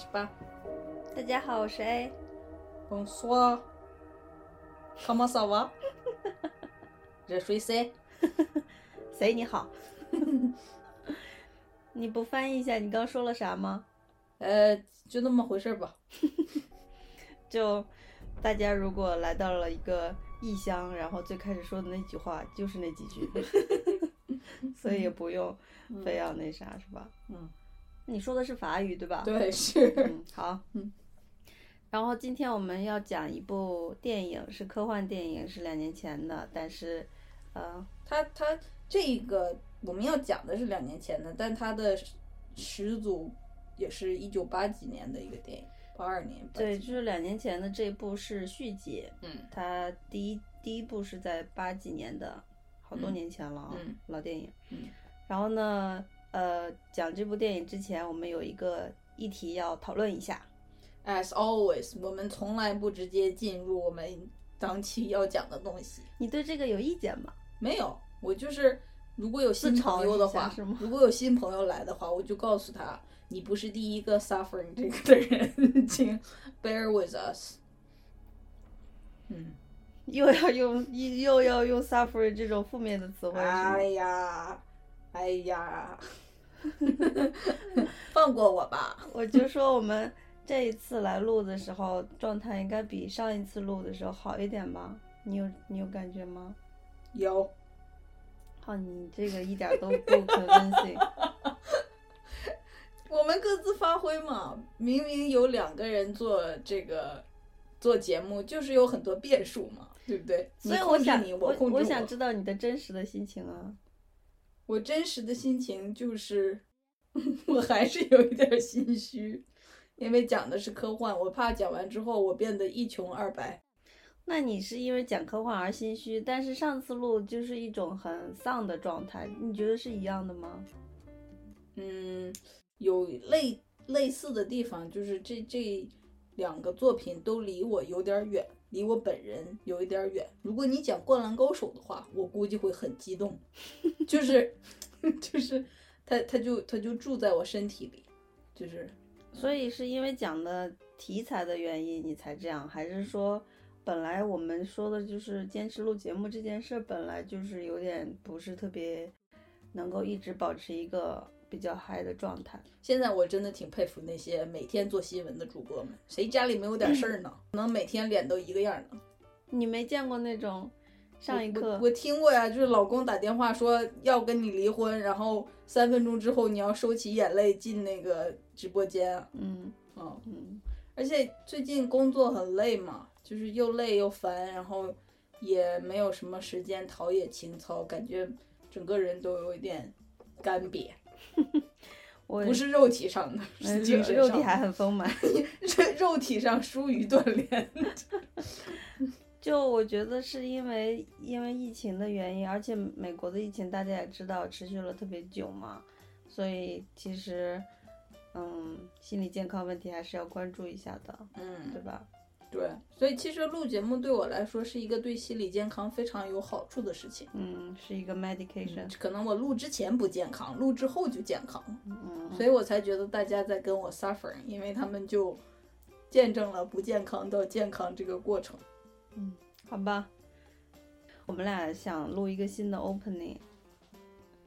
始吧。大家好，我是 A。Bonsoir。Comment ça va？热水谁？谁你好？你不翻译一下你刚说了啥吗？呃，就那么回事吧。就大家如果来到了一个异乡，然后最开始说的那句话就是那几句，所以也不用非要那啥，是吧？嗯，你说的是法语对吧？对，是。嗯，好。嗯。然后今天我们要讲一部电影，是科幻电影，是两年前的，但是，呃，它它这个我们要讲的是两年前的，但它的始祖也是一九八几年的一个电影，八二年。对，就是两年前的这部是续集。嗯。它第一第一部是在八几年的，好多年前了啊，嗯、老电影。嗯。然后呢，呃，讲这部电影之前，我们有一个议题要讨论一下。As always，我们从来不直接进入我们当期要讲的东西。你对这个有意见吗？没有，我就是如果有新朋友的话，如果有新朋友来的话，我就告诉他，你不是第一个 suffering 这个的人，请 bear with us。嗯，又要用又要用 suffering 这种负面的词汇。哎呀，哎呀，放过我吧！我就说我们。这一次来录的时候，状态应该比上一次录的时候好一点吧？你有你有感觉吗？有。好，你这个一点都不 convincing。我们各自发挥嘛，明明有两个人做这个做节目，就是有很多变数嘛，对不对？所以我想，你我我想知道你的真实的心情啊。我真实的心情就是，我还是有一点心虚。因为讲的是科幻，我怕讲完之后我变得一穷二白。那你是因为讲科幻而心虚，但是上次录就是一种很丧的状态，你觉得是一样的吗？嗯，有类类似的地方，就是这这两个作品都离我有点远，离我本人有一点远。如果你讲《灌篮高手》的话，我估计会很激动，就是 就是他他就他就住在我身体里，就是。所以是因为讲的题材的原因你才这样，还是说本来我们说的就是坚持录节目这件事本来就是有点不是特别能够一直保持一个比较嗨的状态？现在我真的挺佩服那些每天做新闻的主播们，谁家里没有点事儿呢？能每天脸都一个样呢？你没见过那种上一课我？我听过呀，就是老公打电话说要跟你离婚，然后三分钟之后你要收起眼泪进那个。直播间，嗯哦嗯，而且最近工作很累嘛，就是又累又烦，然后也没有什么时间陶冶情操，感觉整个人都有一点干瘪。我不是肉体上的，是精神上肉体还很丰满，肉体上疏于锻炼。就我觉得是因为因为疫情的原因，而且美国的疫情大家也知道持续了特别久嘛，所以其实。嗯，心理健康问题还是要关注一下的，嗯，对吧？对，所以其实录节目对我来说是一个对心理健康非常有好处的事情。嗯，是一个 medication、嗯。可能我录之前不健康，录之后就健康，嗯，所以我才觉得大家在跟我 suffer，因为他们就见证了不健康到健康这个过程。嗯，好吧，我们俩想录一个新的 opening，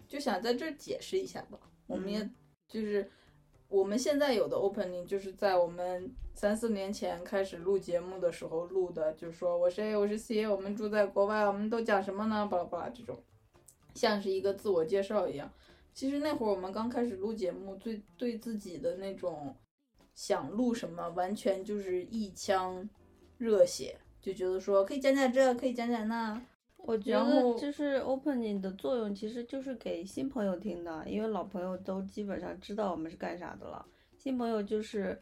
就想在这儿解释一下吧。我们也就是。我们现在有的 opening 就是在我们三四年前开始录节目的时候录的，就是说我是 A，我是 C，我们住在国外，我们都讲什么呢？巴拉巴拉这种，像是一个自我介绍一样。其实那会儿我们刚开始录节目，最对自己的那种想录什么，完全就是一腔热血，就觉得说可以讲讲这，可以讲讲那。我觉得就是 opening 的作用其实就是给新朋友听的，因为老朋友都基本上知道我们是干啥的了。新朋友就是，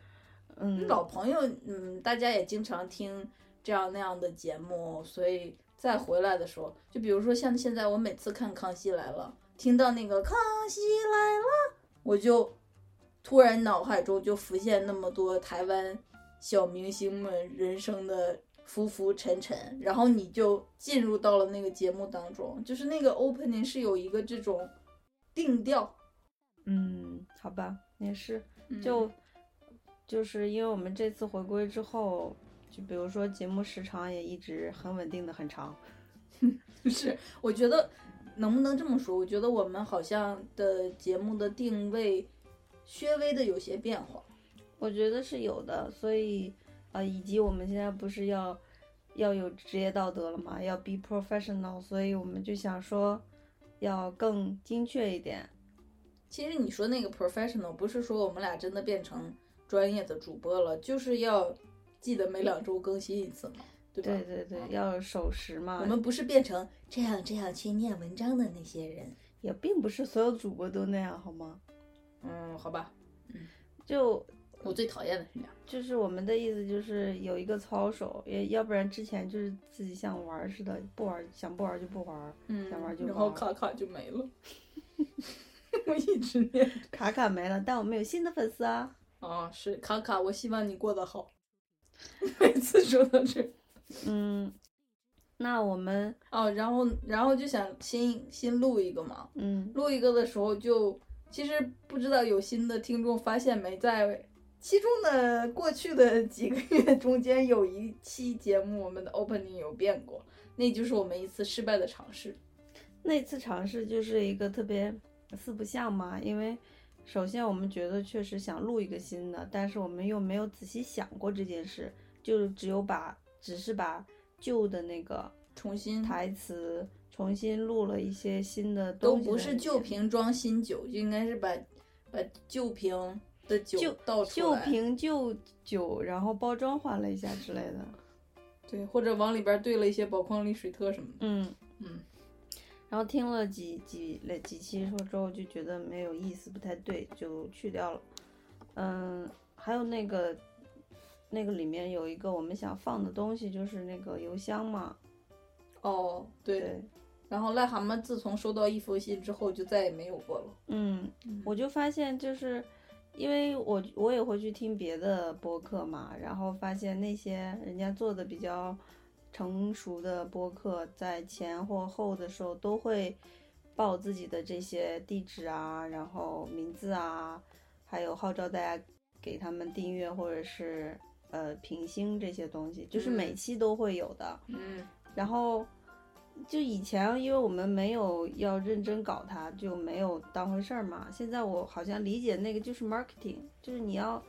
嗯，老朋友，嗯，大家也经常听这样那样的节目，所以再回来的时候，就比如说像现在我每次看《康熙来了》，听到那个“康熙来了”，我就突然脑海中就浮现那么多台湾小明星们人生的浮浮沉沉，然后你就进入到了那个节目当中，就是那个 opening 是有一个这种定调，嗯，好吧，也是，嗯就就是因为我们这次回归之后，就比如说节目时长也一直很稳定的很长。是，我觉得能不能这么说？我觉得我们好像的节目的定位，稍微的有些变化。我觉得是有的，所以呃，以及我们现在不是要要有职业道德了嘛，要 be professional，所以我们就想说要更精确一点。其实你说那个 professional，不是说我们俩真的变成专业的主播了，就是要记得每两周更新一次嘛，对吧？对对对，要守时嘛。我们不是变成这样这样去念文章的那些人。也并不是所有主播都那样，好吗？嗯，好吧，嗯就我最讨厌的是这样。就是我们的意思就是有一个操守，也要不然之前就是自己像玩儿似的，不玩儿想不玩儿就不玩儿，嗯想玩就然后卡卡就没了。我一直念。卡卡没了，但我们有新的粉丝啊。啊，是卡卡，我希望你过得好。每次说到这，嗯，那我们哦，然后然后就想新新录一个嘛，嗯录一个的时候就其实不知道有新的听众发现没，在其中的过去的几个月中间，有一期节目我们的 opening 有变过，那就是我们一次失败的尝试。那次尝试就是一个特别四不像嘛，因为首先我们觉得确实想录一个新的，但是我们又没有仔细想过这件事，就只有把只是把旧的那个重新台词重新录了一些新的都东西在里面，不是旧瓶装新酒，就应该是把把旧瓶的酒旧倒出旧，瓶旧酒，然后包装换了一下之类的。对，或者往里边兑了一些宝矿力水特什么的。嗯，嗯，然后听了几几了几期说之后，就觉得没有意思，不太对，就去掉了。嗯，还有那个那个里面有一个我们想放的东西，就是那个邮箱嘛。哦，对。对，然后癞蛤蟆自从收到一封信之后，就再也没有过了。嗯，我就发现就是。因为我我也会去听别的播客嘛，然后发现那些人家做的比较成熟的播客，在前或后的时候都会报自己的这些地址啊，然后名字啊，还有号召大家给他们订阅或者是呃评星这些东西，就是每嗯期都会有的。嗯然后就以前因为我们没有要认真搞它，就没有当回事儿嘛。现在我好像理解那个就是 marketing，就是你要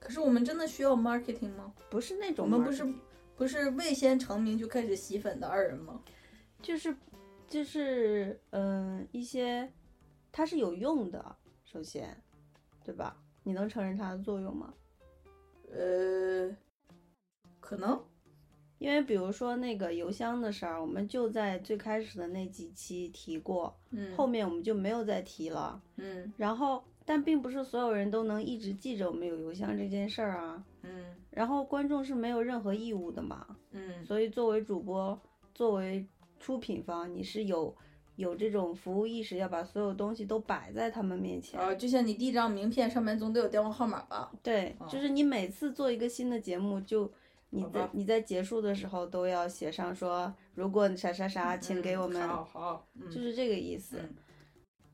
可是我们真的需要 marketing 吗？不是那种我们不是不是未先成名就开始洗粉的二人吗？就是就是嗯、一些它是有用的，首先对吧？你能承认它的作用吗？呃，可能。因为比如说那个邮箱的事儿，我们就在最开始的那几期提过，嗯后面我们就没有再提了。嗯然后，但并不是所有人都能一直记着我们有邮箱这件事儿啊。嗯然后观众是没有任何义务的嘛，嗯所以作为主播，作为出品方，你是有有这种服务意识，要把所有东西都摆在他们面前。啊，就像你第一张名片，上面总得有电话号码吧？对，哦就是你每次做一个新的节目，就你在你在结束的时候都要写上说，如果啥啥啥，请给我们，嗯好好，嗯就是这个意思。嗯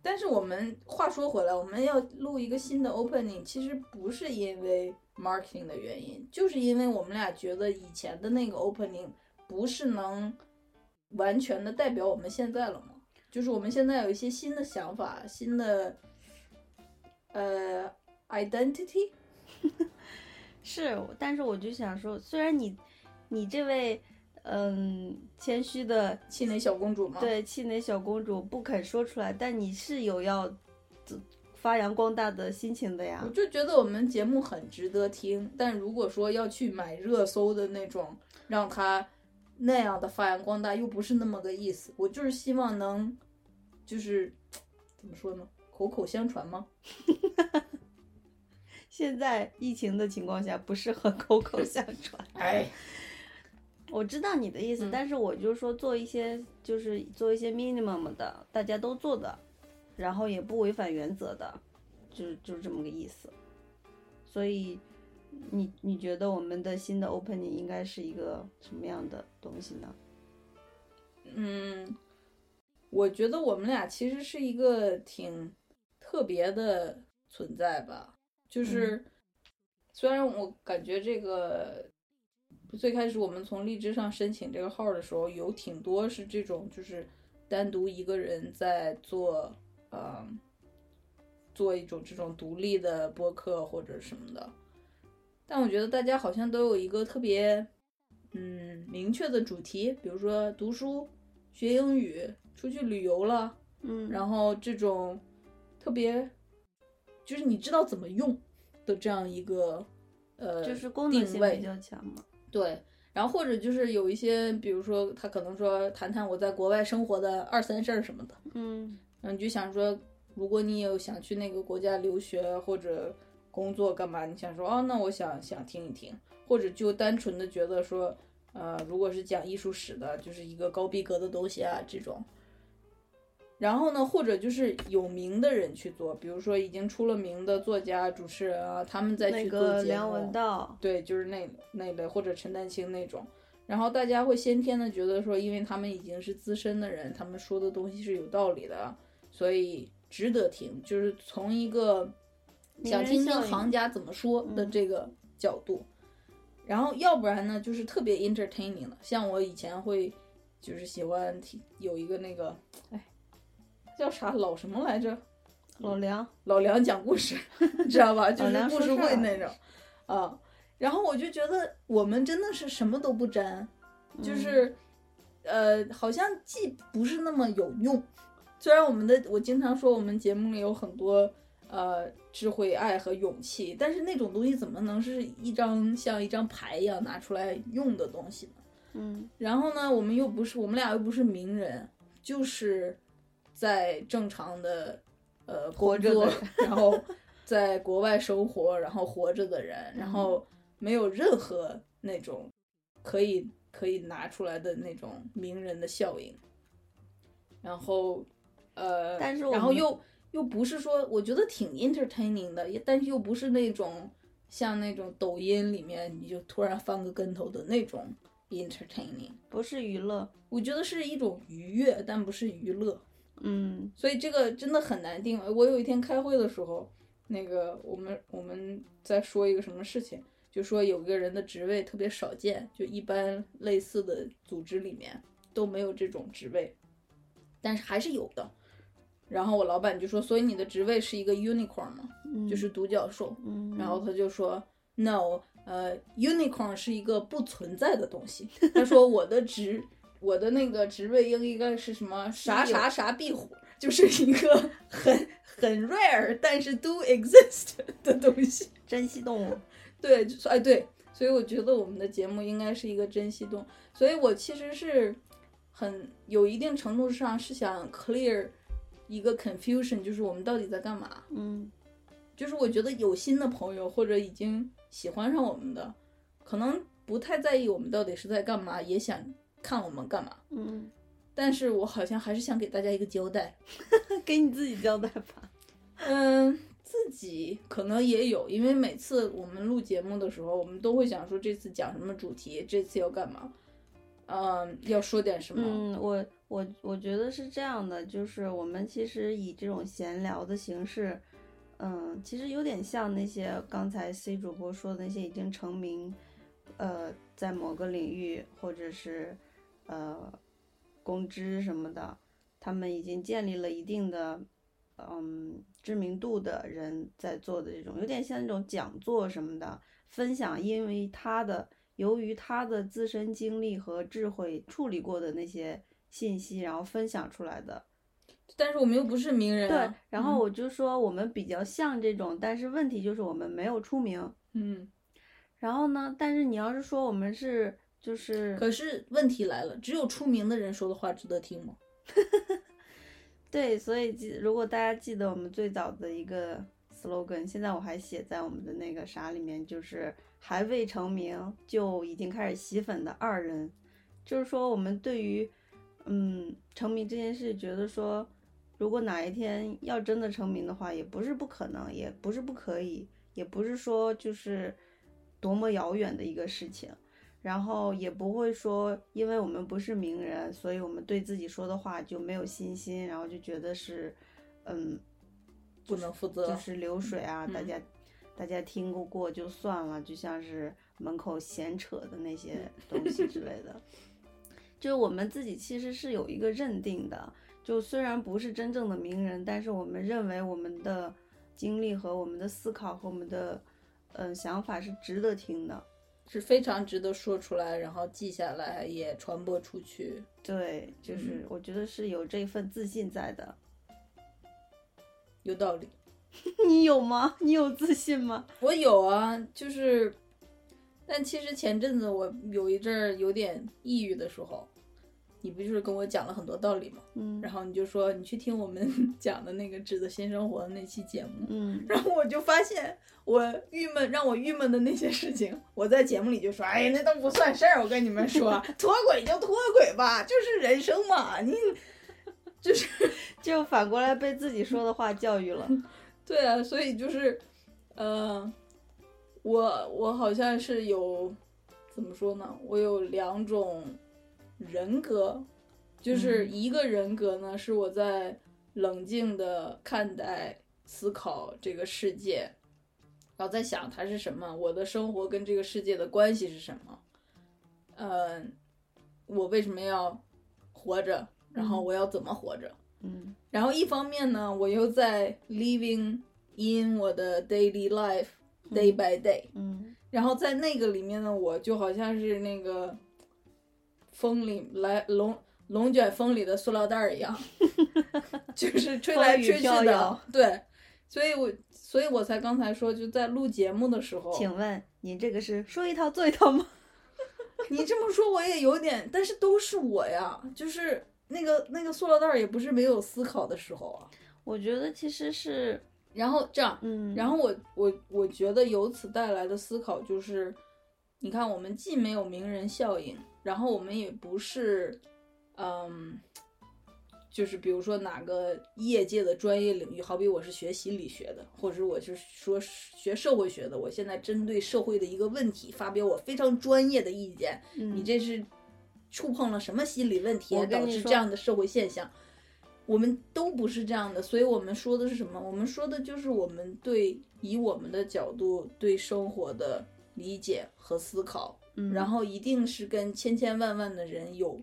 但是我们话说回来，我们要录一个新的 opening，其实不是因为 marketing 的原因，就是因为我们俩觉得以前的那个 opening 不是能完全的代表我们现在了嘛。就是我们现在有一些新的想法，新的呃 identity。是，但是我就想说，虽然你你这位嗯谦虚的气馁小公主吗？对气馁小公主不肯说出来，但你是有要发扬光大的心情的呀我。就觉得我们节目很值得听，但如果说要去买热搜的那种，让它那样的发扬光大，又不是那么个意思。我就是希望能，就是怎么说呢，口口相传吗？现在疫情的情况下，不适合 口口相传。哎，我知道你的意思，嗯但是我就说做一些就是做一些 minimum 的，大家都做的，然后也不违反原则的，就是就是这么个意思。所以你你觉得我们的新的 opening 应该是一个什么样的东西呢？嗯，我觉得我们俩其实是一个挺特别的存在吧。就是虽然我感觉这个最开始我们从荔枝上申请这个号的时候，有挺多是这种就是单独一个人在做，呃，做一种这种独立的播客或者什么的。但我觉得大家好像都有一个特别，嗯，明确的主题，比如说读书、学英语、出去旅游了，嗯，然后这种特别，就是你知道怎么用的这样一个，呃，就是功能性比较强嘛。对，然后或者就是有一些，比如说他可能说谈谈我在国外生活的二三事儿什么的，嗯然后你就想说，如果你有想去那个国家留学或者工作干嘛，你想说哦，那我想想听一听，或者就单纯的觉得说，呃，如果是讲艺术史的，就是一个高逼格的东西啊这种。然后呢，或者就是有名的人去做，比如说已经出了名的作家、主持人啊，他们再去做节个梁目文。道，对，就是那那类或者陈丹青那种，然后大家会先天的觉得说，因为他们已经是资深的人，他们说的东西是有道理的，所以值得听。就是从一个想听听行家怎么说的嗯这个角度，然后要不然呢，就是特别 entertaining 的，像我以前会就是喜欢听有一个那个，哎，叫啥老什么来着？老梁，老梁讲故事，知道吧？就是故事会那种，啊。然后我就觉得我们真的是什么都不沾，就嗯是，呃，好像既不是那么有用。虽然我们的我经常说我们节目里有很多呃智慧、爱和勇气，但是那种东西怎么能是一张像一张牌一样拿出来用的东西呢？嗯然后呢，我们又不是我们俩又不是名人，就是在正常的呃工作活着的，然后在国外生活，然后活着的人，然后没有任何那种可以可以拿出来的那种名人的效应。然后呃，但是我然后又又不是说我觉得挺 entertaining 的，也但是又不是那种像那种抖音里面你就突然翻个跟头的那种 entertaining。不是娱乐，我觉得是一种愉悦，但不是娱乐，嗯所以这个真的很难定。我有一天开会的时候，那个我们我们在说一个什么事情，就说有一个人的职位特别少见，就一般类似的组织里面都没有这种职位，但是还是有的。然后我老板就说，所以你的职位是一个 unicorn 嘛？嗯，就是独角兽。嗯，然后他就说，no，呃，unicorn 是一个不存在的东西。他说我的职，我的那个职位应应该是什么啥啥啥壁虎，就是 一个很很 rare 但是 do exist 的东西。珍稀动物，对，就是哎对，所以我觉得我们的节目应该是一个珍稀动物。所以我其实是很有一定程度上是想 clear 一个 confusion，就是我们到底在干嘛。嗯就是我觉得有新的朋友或者已经喜欢上我们的，可能不太在意我们到底是在干嘛，也想看我们干嘛。嗯，但是我好像还是想给大家一个交代。给你自己交代吧。嗯，自己可能也有，因为每次我们录节目的时候，我们都会想说这次讲什么主题，这次要干嘛，嗯，要说点什么。嗯，我我我觉得是这样的，就是我们其实以这种闲聊的形式，嗯，其实有点像那些刚才 C 主播说的那些已经成名，呃，在某个领域或者是呃公知什么的，他们已经建立了一定的嗯知名度的人在做的这种，有点像那种讲座什么的分享，因为他的由于他的自身经历和智慧处理过的那些信息，然后分享出来的。但是我们又不是名人、对啊。，然后我就说我们比较像这种，但是问题就是我们没有出名。嗯，然后呢，但是你要是说我们是就是可是问题来了，只有出名的人说的话值得听吗？对，所以记如果大家记得我们最早的一个 slogan，现在我还写在我们的那个啥里面，就是还未成名就已经开始吸粉的二人，就是说我们对于嗯成名这件事，觉得说如果哪一天要真的成名的话，也不是不可能，也不是不可以，也不是说就是多么遥远的一个事情。然后也不会说，因为我们不是名人，所以我们对自己说的话就没有信心，然后就觉得是，嗯，不能负责。就是流水啊，大嗯家大家听过过就算了，就像是门口闲扯的那些 东西之类的。就是我们自己其实是有一个认定的，就虽然不是真正的名人，但是我们认为我们的经历和我们的思考和我们的嗯、呃想法是值得听的。是非常值得说出来，然后记下来，也传播出去。对，就是我觉得是有这份自信在的。有道理。你有吗？你有自信吗？我有啊，就是，但其实前阵子我有一阵儿有点抑郁的时候，你不就是跟我讲了很多道理吗？嗯然后你就说你去听我们 讲的那个《纸的新生活》的那期节目，嗯 然后我就发现我郁闷让我郁闷的那些事情，我在节目里就说，哎，那都不算事儿。我跟你们说，脱轨就脱轨吧，就是人生嘛，你就是 就反过来被自己说的话教育了。对啊，所以就是，呃，我我好像是有怎么说呢？我有两种人格，就是嗯。一个人格呢是我在冷静的看待、思考这个世界，然后在想它是什么，我的生活跟这个世界的关系是什么，嗯、我为什么要活着，然后嗯。我要怎么活着。嗯。然后一方面呢，我又在 living in 我的 daily life day by day，、嗯。然后在那个里面呢，我就好像是那个风里来龙龙卷风里的塑料袋儿一样，就是吹来吹去的。对，所以我所以我才刚才说，就在录节目的时候，请问你这个是说一套做一套吗？你这么说我也有点，但是都是我呀，就是那个那个塑料袋儿也不是没有思考的时候啊。我觉得其实是，然后这样，嗯，然后我我我觉得由此带来的思考就是，你看我们既没有名人效应，然后我们也不是，嗯，就是比如说哪个业界的专业领域，好比我是学心理学的，或者是我是说学社会学的，我现在针对社会的一个问题发表我非常专业的意见，嗯你这是触碰了什么心理问题导致这样的社会现象？我们都不是这样的，所以我们说的是什么？我们说的就是我们对以我们的角度对生活的理解和思考，嗯然后一定是跟千千万万的人有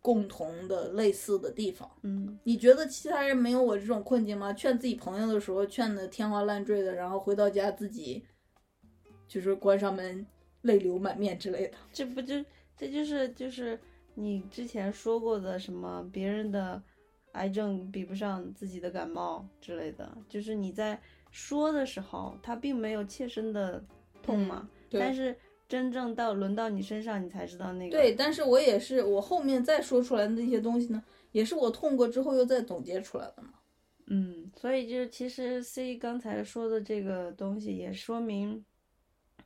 共同的类似的地方。嗯你觉得其他人没有我这种困境吗？劝自己朋友的时候劝的天花乱坠的，然后回到家自己就是关上门泪流满面之类的。这不就这就是就是你之前说过的什么别人的癌症比不上自己的感冒之类的，就是你在说的时候，他并没有切身的痛嘛，对但是真正到轮到你身上，你才知道那个对，但是我也是，我后面再说出来的那些东西呢，也是我痛过之后又再总结出来的嘛。嗯，所以就是其实 C 刚才说的这个东西也说明，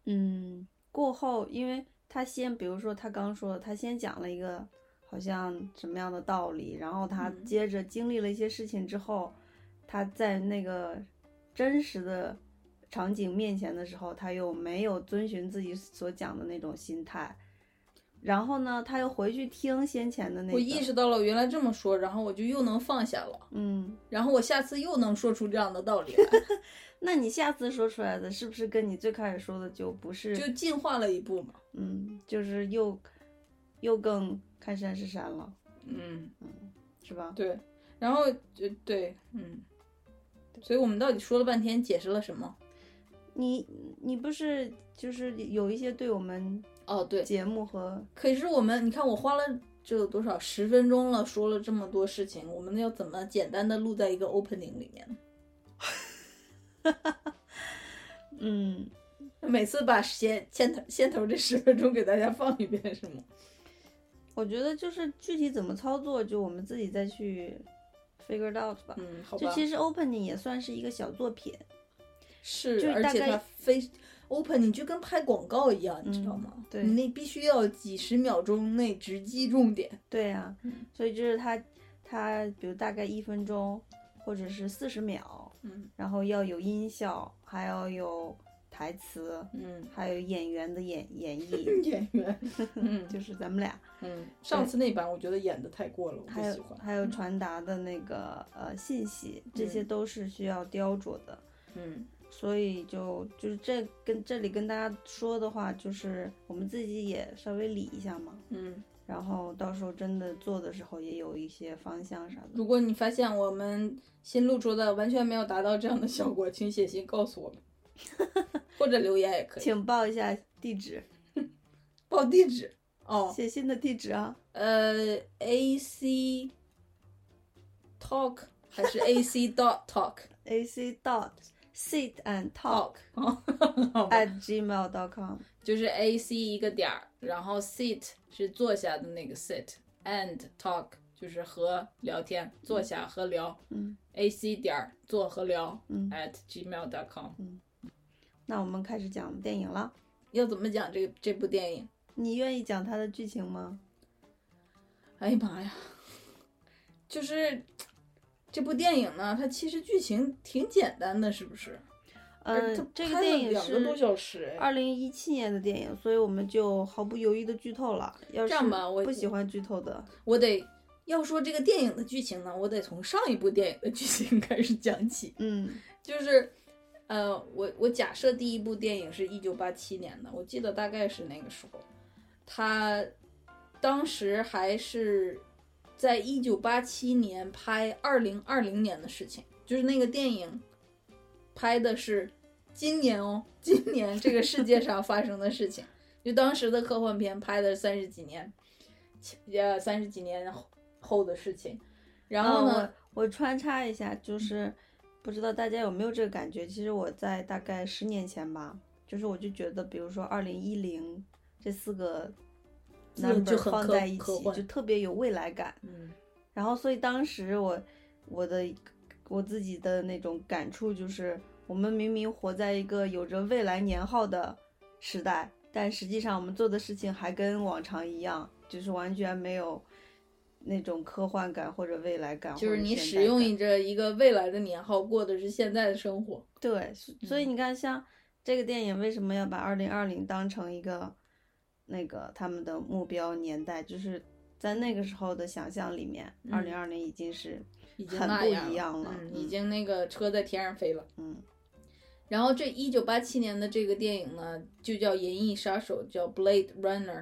嗯，过后，因为他先，比如说他刚说，他先讲了一个好像什么样的道理，然后他嗯接着经历了一些事情之后，他在那个真实的场景面前的时候，他又没有遵循自己所讲的那种心态，然后呢，他又回去听先前的那个，我意识到了原来这么说，然后我就又能放下了，嗯。然后我下次又能说出这样的道理来，那你下次说出来的是不是跟你最开始说的就不是？就进化了一步嘛。嗯，就是又又更看山是山了，嗯，是吧？对，然后就对，嗯，所以我们到底说了半天，解释了什么？你你不是就是有一些对我们哦，对，节目和可是我们，你看我花了这有多少十分钟了，说了这么多事情，我们要怎么简单的录在一个 opening 里面？嗯，每次把先先头先头这十分钟给大家放一遍是吗？我觉得就是具体怎么操作，就我们自己再去 figure it out 吧。嗯，好吧。就其实 opening 也算是一个小作品，是，就是大概而且它非 opening 就跟拍广告一样，你知道吗？嗯对你那必须要几十秒钟内直击重点。对呀、嗯所以就是它它比如大概一分钟或者是四十秒，嗯然后要有音效，还要有台词，嗯，还有演员的演演绎，演员，嗯就是咱们俩，嗯，上次那版我觉得演的太过了，我不喜欢。还有传达的那个呃信息，这些嗯都是需要雕琢的。嗯所以就就是这跟这里跟大家说的话，就是我们自己也稍微理一下嘛，嗯，然后到时候真的做的时候也有一些方向啥的。如果你发现我们新录出的完全没有达到这样的效果，请写信告诉我们，或者留言也可以。请报一下地址，报地址哦，写信的地址啊。呃，A C talk 还是 A C dot talk a c dot sit and talk at gmail dot com。就是 A C 一个点儿，然后 sit 是坐下的那个 sit，and talk 就是和聊天，坐下和聊。嗯 A C 点儿坐和聊嗯，at gmail dot com。嗯那我们开始讲电影了。要怎么讲这这部电影？你愿意讲它的剧情吗？哎呀妈呀，就是这部电影呢，它其实剧情挺简单的，是不是？而嗯它，这个电影两个多是小时，哎二零一七年的电影，所以我们就毫不犹豫的剧透了。要是这样吧我不喜欢剧透的，我得要说这个电影的剧情呢，我得从上一部电影的剧情 开始讲起。嗯 就是，呃，我我假设第一部电影是一九八七年的，我记得大概是那个时候，他当时还是在一九八七年拍二零二零年的事情，就是那个电影拍的是今年哦，今年这个世界上发生的事情，就当时的科幻片拍的三十几年，呃，三十几年后后的事情，然后呢，我穿插一下，就是不知道大家有没有这个感觉？其实我在大概十年前吧，就是我就觉得，比如说二零一零这四个 number 很放在一起，就特别有未来感。嗯然后，所以当时我我的我自己的那种感触就是，我们明明活在一个有着未来年号的时代，但实际上我们做的事情还跟往常一样，就是完全没有那种科幻感或者未来感，就是你使用着一个未来的年号，过的是现在的生活。对，所所以嗯你看，像这个电影为什么要把二零二零当成一个那个他们的目标年代？就是在那个时候的想象里面，二零二零已经是已经很不一样了已经那个车在天上飞了。嗯然后这一九八七年的这个电影呢，就叫《银翼杀手》，叫《Blade Runner》，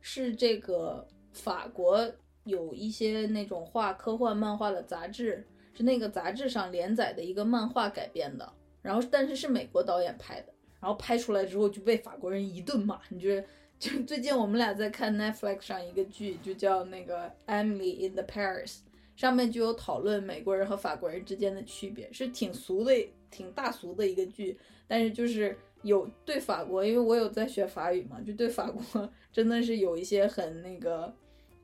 是这个法国有一些那种画科幻漫画的杂志，是那个杂志上连载的一个漫画改编的。然后但是是美国导演拍的，然后拍出来之后就被法国人一顿骂。你觉得？就最近我们俩在看 Netflix 上一个剧，就叫那个《Emily in the Paris》，上面就有讨论美国人和法国人之间的区别，是挺俗的、挺大俗的一个剧，但是就是有对法国，因为我有在学法语嘛，就对法国真的是有一些很那个，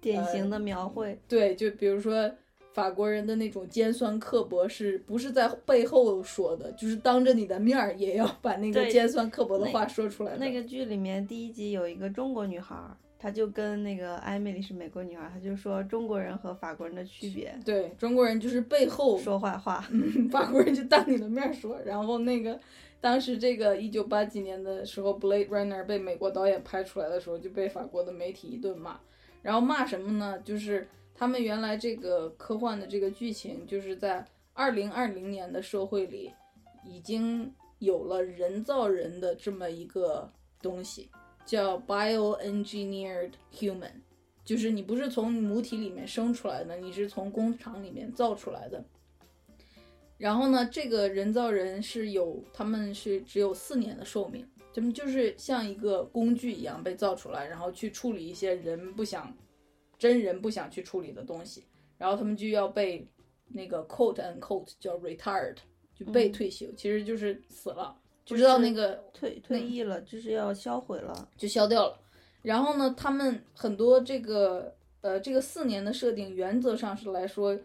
典型的描绘。对，就比如说法国人的那种尖酸刻薄，是不是在背后说的，就是当着你的面儿也要把那个尖酸刻薄的话说出来的。那个剧里面第一集有一个中国女孩儿，她就跟那个艾米丽是美国女孩儿，她就说中国人和法国人的区别，对中国人就是背后说坏话。嗯，法国人就当你的面儿说，然后那个当时这个一九八几年的时候，《Blade Runner》被美国导演拍出来的时候，就被法国的媒体一顿骂。然后骂什么呢？就是他们原来这个科幻的这个剧情，就是在二零二零年的社会里，已经有了人造人的这么一个东西，叫 bioengineered human。就是你不是从母体里面生出来的，你是从工厂里面造出来的。然后呢，这个人造人是有，他们是只有四年的寿命，他们就是像一个工具一样被造出来，然后去处理一些人不想、真人不想去处理的东西，然后他们就要被那个 quote and quote 叫 retired，就被退休，其实就是死了，不知道那个退退役了，就是要销毁了。就消掉了。然后呢，他们很多这个呃这个四年的设定，原则上是来说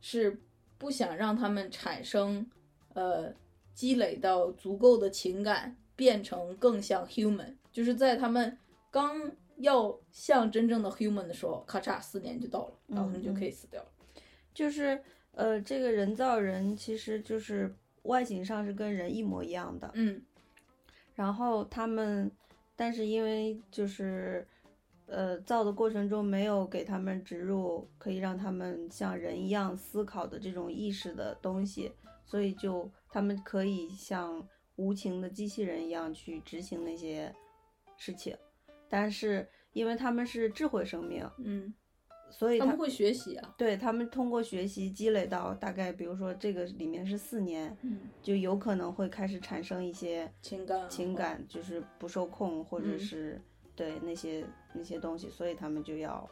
是不想让他们产生呃积累到足够的情感，变成更像 human，就是在他们刚要像真正的 human 的时候，咔嚓四年就到了，然后他们就可以死掉了。就是呃，这个人造人其实就是外形上是跟人一模一样的，嗯然后他们，但是因为就是，呃，造的过程中没有给他们植入可以让他们像人一样思考的这种意识的东西，所以就他们可以像无情的机器人一样去执行那些事情，但是因为他们是智慧生命，嗯，所以他他们会学习啊。对他们通过学习积累到大概，比如说这个里面是四年，嗯，就有可能会开始产生一些情感啊情感，就是不受控，或者嗯是、对那些那些东西，所以他们就要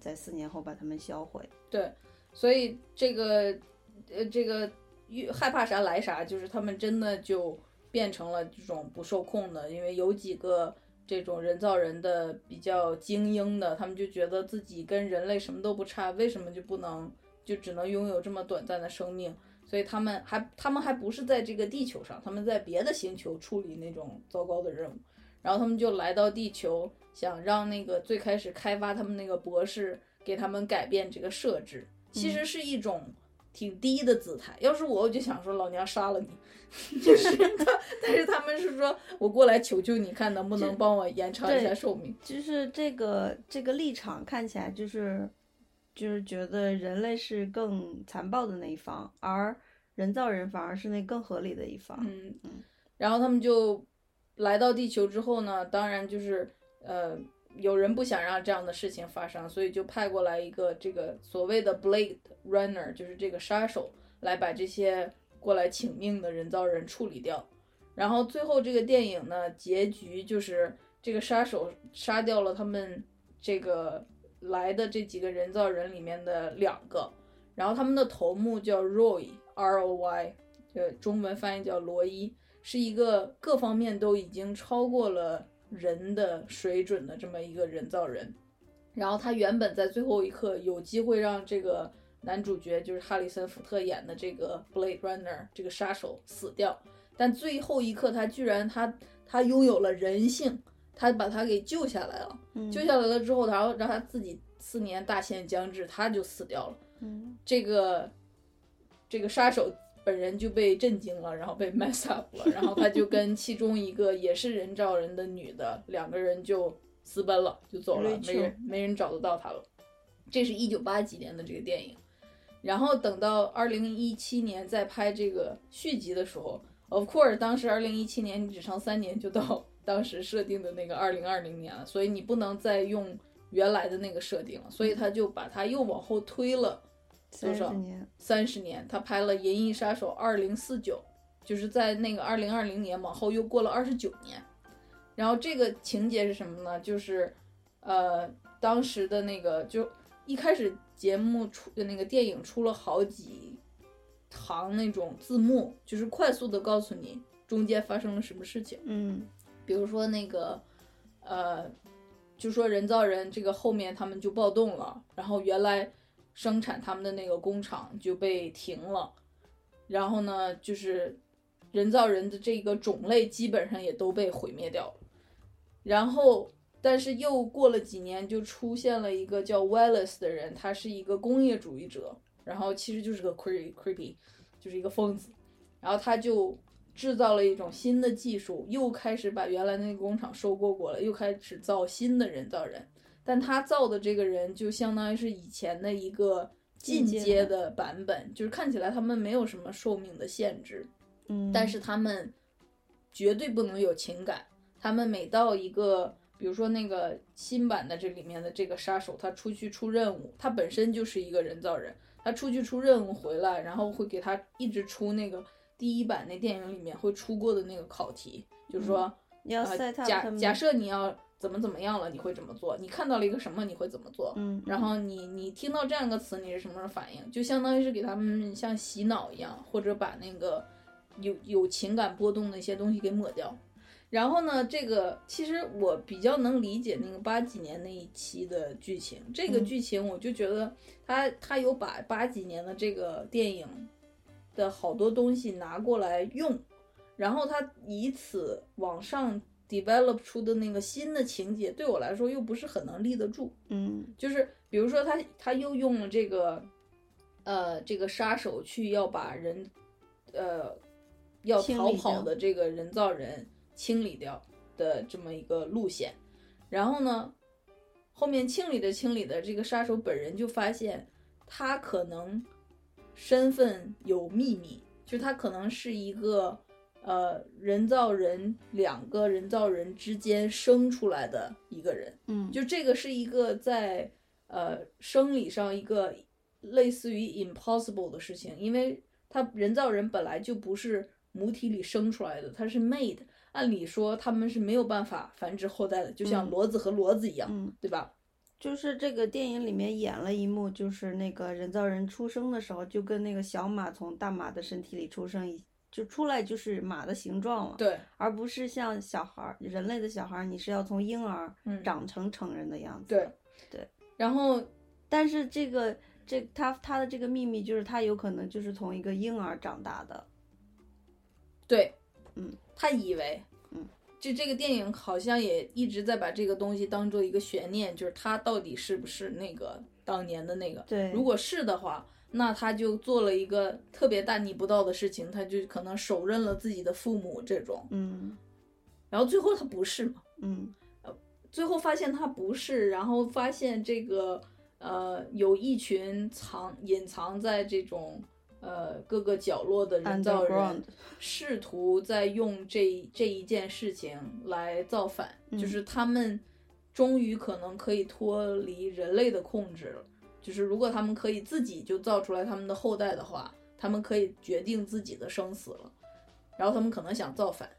在四年后把他们销毁。对，所以这个呃，这个越害怕啥来啥，就是他们真的就变成了这种不受控的，因为有几个这种人造人的比较精英的，他们就觉得自己跟人类什么都不差，为什么就不能就只能拥有这么短暂的生命？所以他们还他们还不是在这个地球上，他们在别的星球处理那种糟糕的任务，然后他们就来到地球，想让那个最开始开发他们那个博士给他们改变这个设置，其实是一种挺低的姿态。要是我，我就想说老娘杀了你，就是他，但是他们是说我过来求求你，看能不能帮我延长一下寿命。就是这个这个立场看起来就是就是觉得人类是更残暴的那一方，而人造人反而是那更合理的一方。嗯嗯，然后他们就来到地球之后呢，当然就是呃，有人不想让这样的事情发生，所以就派过来一个这个所谓的 Blade Runner，就是这个杀手，来把这些过来请命的人造人处理掉。然后最后这个电影呢，结局就是这个杀手杀掉了他们这个来的这几个人造人里面的两个，然后他们的头目叫 Roy R O Y，呃，中文翻译叫罗伊，是一个各方面都已经超过了人的水准的这么一个人造人。然后他原本在最后一刻有机会让这个男主角，就是哈里森福特演的这个 Blade Runner 这个杀手死掉，但最后一刻他居然他他拥有了人性，他把他给救下来了。嗯救下来了之后，然后让他自己四年大限将至，他就死掉了。嗯这个这个杀手本人就被震惊了，然后被 mess up 了，然后他就跟其中一个也是人造人的女的，两个人就私奔了，就走了，没人没人找得到他了。这是一九八几年的这个电影，然后等到二零一七年再拍这个续集的时候，of course，当时二零一七年你只剩三年就到当时设定的那个二零二零年了，所以你不能再用原来的那个设定了，所以他就把它又往后推了。三少十年，三十年，他拍了《银翼杀手二零四九》，就是在那个二零二零年往后又过了二十九年。然后这个情节是什么呢？就是，呃，当时的那个就一开始节目出的那个电影出了好几行那种字幕，就是快速的告诉你中间发生了什么事情。嗯比如说那个，呃，就说人造人这个后面他们就暴动了，然后原来生产他们的那个工厂就被停了，然后呢，就是人造人的这个种类基本上也都被毁灭掉了，然后。但是又过了几年，就出现了一个叫 Wallace 的人，他是一个工业主义者，然后其实就是个 creepy creepy，就是一个疯子，然后他就制造了一种新的技术，又开始把原来那个工厂收购过了，又开始造新的人造人。但他造的这个人就相当于是以前的一个进进阶阶的版本，就是看起来他们没有什么寿命的限制，嗯，但是他们绝对不能有情感。他们每到一个，比如说那个新版的这里面的这个杀手，他出去出任务，他本身就是一个人造人，他出去出任务回来，然后会给他一直出那个第一版那电影里面会出过的那个考题，就是说，你要假假设你要怎么怎么样了，你会怎么做？你看到了一个什么，你会怎么做？嗯，然后你你听到这样一个词，你是什么反应？就相当于是给他们像洗脑一样，或者把那个有有情感波动的一些东西给抹掉。然后呢，这个其实我比较能理解那个八几年那一期的剧情。这个嗯剧情我就觉得他他有把八几年的这个电影的好多东西拿过来用，然后他以此往上 develop 出的那个新的情节，对我来说又不是很能立得住。嗯就是比如说他他又用了这个，呃，这个杀手去要把人，呃，要逃跑的这个人造人清理掉的这么一个路线，然后呢，后面清理着清理的这个杀手本人就发现他可能身份有秘密，就他可能是一个。呃，人造人两个人造人之间生出来的一个人，嗯，就这个是一个在呃生理上一个类似于 impossible 的事情，因为他人造人本来就不是母体里生出来的，它是 made，按理说他们是没有办法繁殖后代的，就像嗯。骡子和骡子一样，嗯，对吧？就是这个电影里面演了一幕，就是那个人造人出生的时候，就跟那个小马从大马的身体里出生一，就出来就是马的形状了，对，而不是像小孩儿，人类的小孩儿，你是要从婴儿嗯，长成成人的样子。对，对。然后但是这个这他他的这个秘密就是他有可能就是从一个婴儿长大的。对，嗯，他以为，嗯，就这个电影好像也一直在把这个东西当做一个悬念，就是他到底是不是那个当年的那个。对，如果是的话，那他就做了一个特别大逆不道的事情，他就可能手刃了自己的父母这种。嗯然后最后他不是嘛？嗯最后发现他不是，然后发现这个呃有一群藏隐藏在这种呃各个角落的人造人试图在用这这一件事情来造反，嗯就是他们终于可能可以脱离人类的控制了。就是如果他们可以自己就造出来他们的后代的话，他们可以决定自己的生死了。然后他们可能想造反，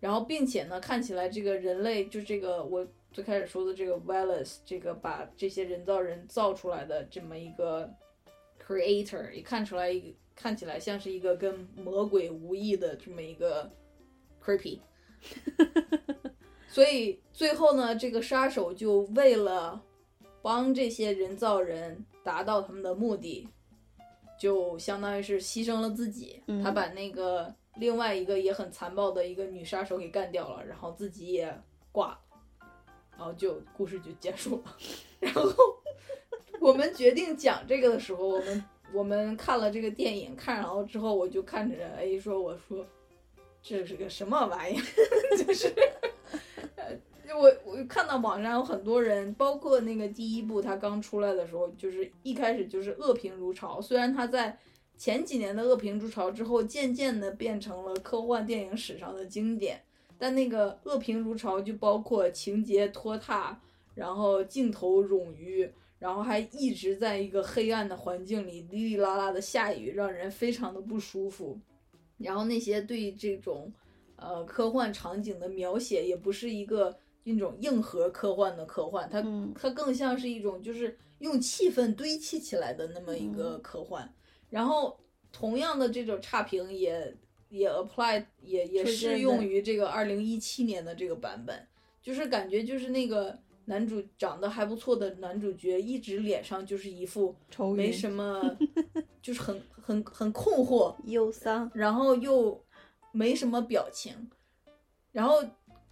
然后并且呢，看起来这个人类就这个我最开始说的这个 Wallace，这个把这些人造人造出来的这么一个 creator，也看出来一个看起来像是一个跟魔鬼无异的这么一个 creepy。所以最后呢，这个杀手就为了帮这些人造人达到他们的目的，就相当于是牺牲了自己。嗯他把那个另外一个也很残暴的一个女杀手给干掉了，然后自己也挂了，然后就故事就结束了。然后我们决定讲这个的时候，我们我们看了这个电影，看然后之后，我就看着 A 说：“我说这是个什么玩意儿？” 就是。我我看到网上有很多人，包括那个第一部他刚出来的时候，就是一开始就是恶评如潮。虽然他在前几年的恶评如潮之后，渐渐的变成了科幻电影史上的经典，但那个恶评如潮就包括情节拖沓，然后镜头冗余，然后还一直在一个黑暗的环境里哩哩啦啦的下雨，让人非常的不舒服。然后那些对这种呃科幻场景的描写，也不是一个那种硬核科幻的科幻，它嗯它更像是一种就是用气氛堆砌起来的那么一个科幻。然后同样的这种差评也也 apply 也也适用于这个二零一七年的这个版本，就是感觉就是那个男主长得还不错的男主角，一直脸上就是一副没什么，就是很很很困惑，忧伤。然后又没什么表情，然后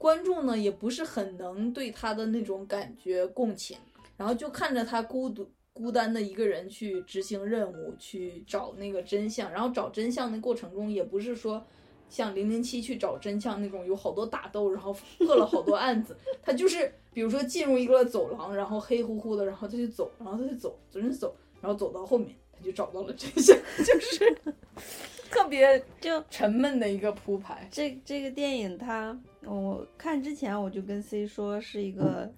观众呢也不是很能对他的那种感觉共情，然后就看着他孤独孤单的一个人去执行任务，去找那个真相，然后找真相的过程中也不是说。像零零七去找真相那种，有好多打斗，然后破了好多案子。他就是，比如说进入一个走廊，然后黑乎乎的，然后他就走，然后他就走，走着走，然后走到后面，他就找到了真相，就是特别就沉闷的一个铺排。这这个电影它，我看之前我就跟 C 说是一个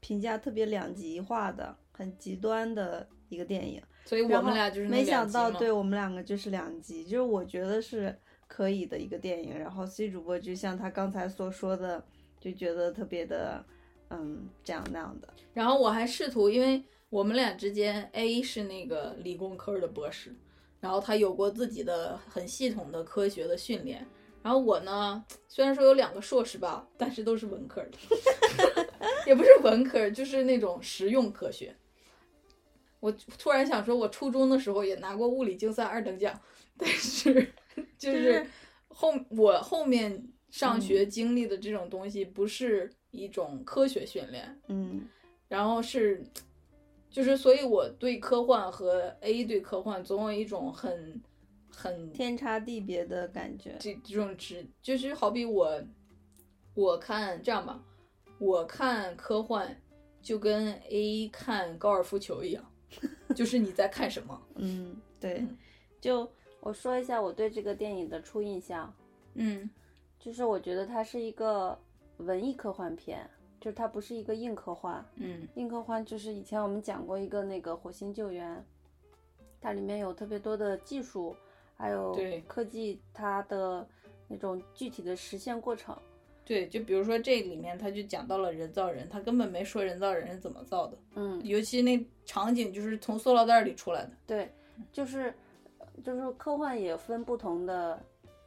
评价特别两极化的、很极端的一个电影。所以我们俩就是没想到，对我们两个就是两极，就是我觉得是可以的一个电影。然后 C 主播就像他刚才所说的，就觉得特别的，嗯，这样那样的。然后我还试图，因为我们俩之间，A 是那个理工科的博士，然后他有过自己的很系统的科学的训练。然后我呢，虽然说有两个硕士吧，但是都是文科的，也不是文科，就是那种实用科学。我突然想说，我初中的时候也拿过物理竞赛二等奖，但是就就是是后我后面上嗯学经历的这种东西，不是一种科学训练，嗯然后是，就是所以我对科幻和 A 对科幻总有一种很很天差地别的感觉。这这种直，就是好比我我看这样吧，我看科幻就跟 A 看高尔夫球一样，就是你在看什么，嗯，对嗯，就我说一下我对这个电影的初印象，嗯就是我觉得它是一个文艺科幻片，就是它不是一个硬科幻。嗯。硬科幻就是以前我们讲过一个那个火星救援，它里面有特别多的技术，还有对。科技它的那种具体的实现过程。对，就比如说这里面他就讲到了人造人，他根本没说人造人是怎么造的，嗯，尤其那场景就是从塑料袋里出来的，对，就是就是科幻也分不同的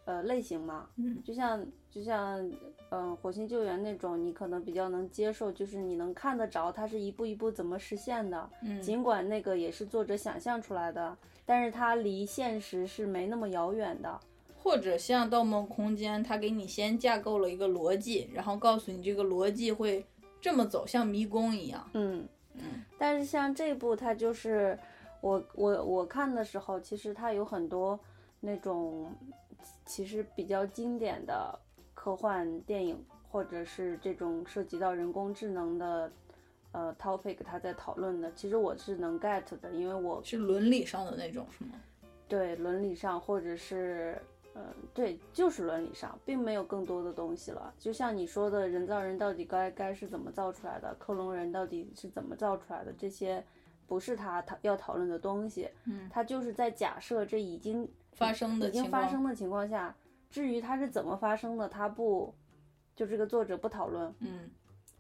呃类型嘛，嗯。就像就像嗯、呃火星救援那种，你可能比较能接受，就是你能看得着它是一步一步怎么实现的，嗯尽管那个也是作者想象出来的，但是它离现实是没那么遥远的。或者像《盗梦空间》，它给你先架构了一个逻辑，然后告诉你这个逻辑会这么走，像迷宫一样。嗯，嗯但是像这部它就是我我我看的时候，其实它有很多那种其实比较经典的科幻电影，或者是这种涉及到人工智能的呃 topic，他在讨论的，其实我是能 get 的，因为我是伦理上的那种，是吗？对伦理上或者是。嗯，对，就是伦理上，并没有更多的东西了。就像你说的，人造人到底该该是怎么造出来的，克隆人到底是怎么造出来的，这些不是他讨要讨论的东西。嗯，他就是在假设这已经发生的已经发生的情况下，至于它是怎么发生的，他不，就这个作者不讨论，嗯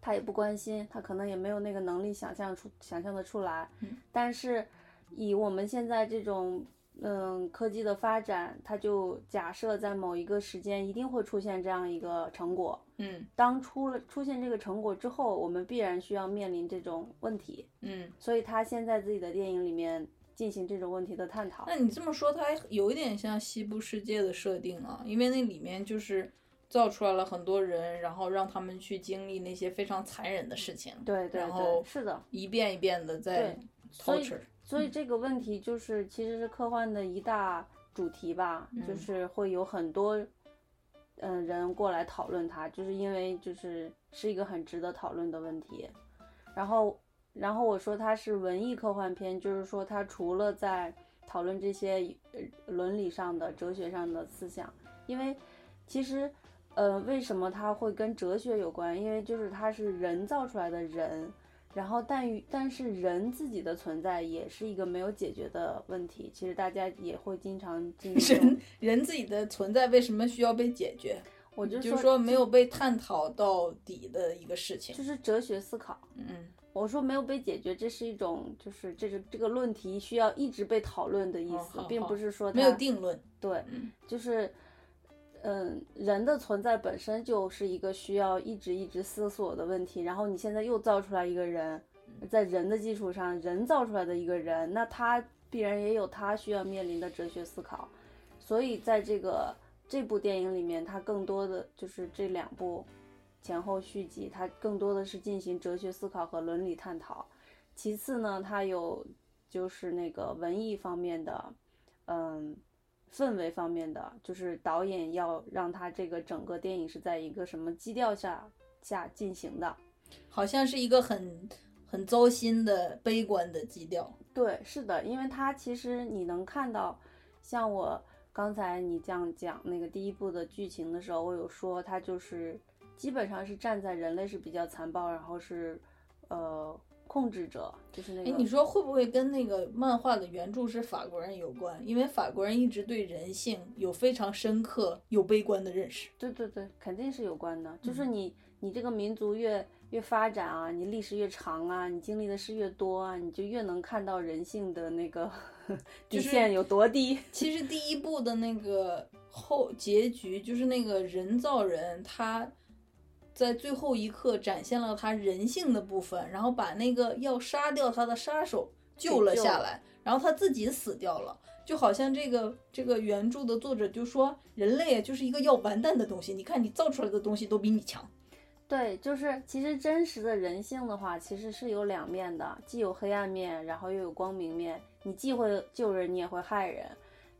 他也不关心，他可能也没有那个能力想象出想象的出来。嗯但是以我们现在这种嗯科技的发展，他就假设在某一个时间一定会出现这样一个成果。嗯当出了出现这个成果之后，我们必然需要面临这种问题，嗯。所以他现在自己的电影里面进行这种问题的探讨。那你这么说，它还有一点像西部世界的设定啊，因为那里面就是造出来了很多人，然后让他们去经历那些非常残忍的事情，对对对，然后是的，一遍一遍的在所以 torture。所以这个问题就是其实是科幻的一大主题吧，就嗯是会有很多嗯、人过来讨论它，就是因为就是是一个很值得讨论的问题。然后然后我说它是文艺科幻片，就是说它除了在讨论这些呃伦理上的、哲学上的思想，因为其实呃为什么它会跟哲学有关？因为就是它是人造出来的人。然后但于但是人自己的存在也是一个没有解决的问题，其实大家也会经常进行人人自己的存在为什么需要被解决？我就就是说没有被探讨到底的一个事情就。是哲学思考。嗯我说没有被解决，这是一种就是这个这个论题需要一直被讨论的意思，并不是说没有定论。对，嗯就是嗯，人的存在本身就是一个需要一直一直思索的问题。然后你现在又造出来一个人，在人的基础上，人造出来的一个人，那他必然也有他需要面临的哲学思考。所以在这个这部电影里面，它更多的就是这两部前后续集，它更多的是进行哲学思考和伦理探讨。其次呢，它有就是那个文艺方面的，嗯，氛围方面的，就是导演要让他这个整个电影是在一个什么基调下下进行的。好像是一个很很糟心的悲观的基调。对，是的，因为它其实你能看到，像我刚才你这样讲那个第一部的剧情的时候，我有说它就是基本上是站在人类是比较残暴，然后是呃控制者，就是那哎，个。你说会不会跟那个漫画的原著是法国人有关？因为法国人一直对人性有非常深刻又悲观的认识。对对对，肯定是有关的。就是嗯你你这个民族越越发展啊，你历史越长啊，你经历的事越多啊，你就越能看到人性的那个 底就是线有多低。其实第一部的那个后结局，就是那个人造人，他在最后一刻展现了他人性的部分，然后把那个要杀掉他的杀手救了下来，然后他自己死掉了。就好像这个这个原著的作者就说，人类啊就是一个要完蛋的东西，你看你造出来的东西都比你强。对，就是其实真实的人性的话，其实是有两面的，既有黑暗面，然后又有光明面。你既会救人，你也会害人。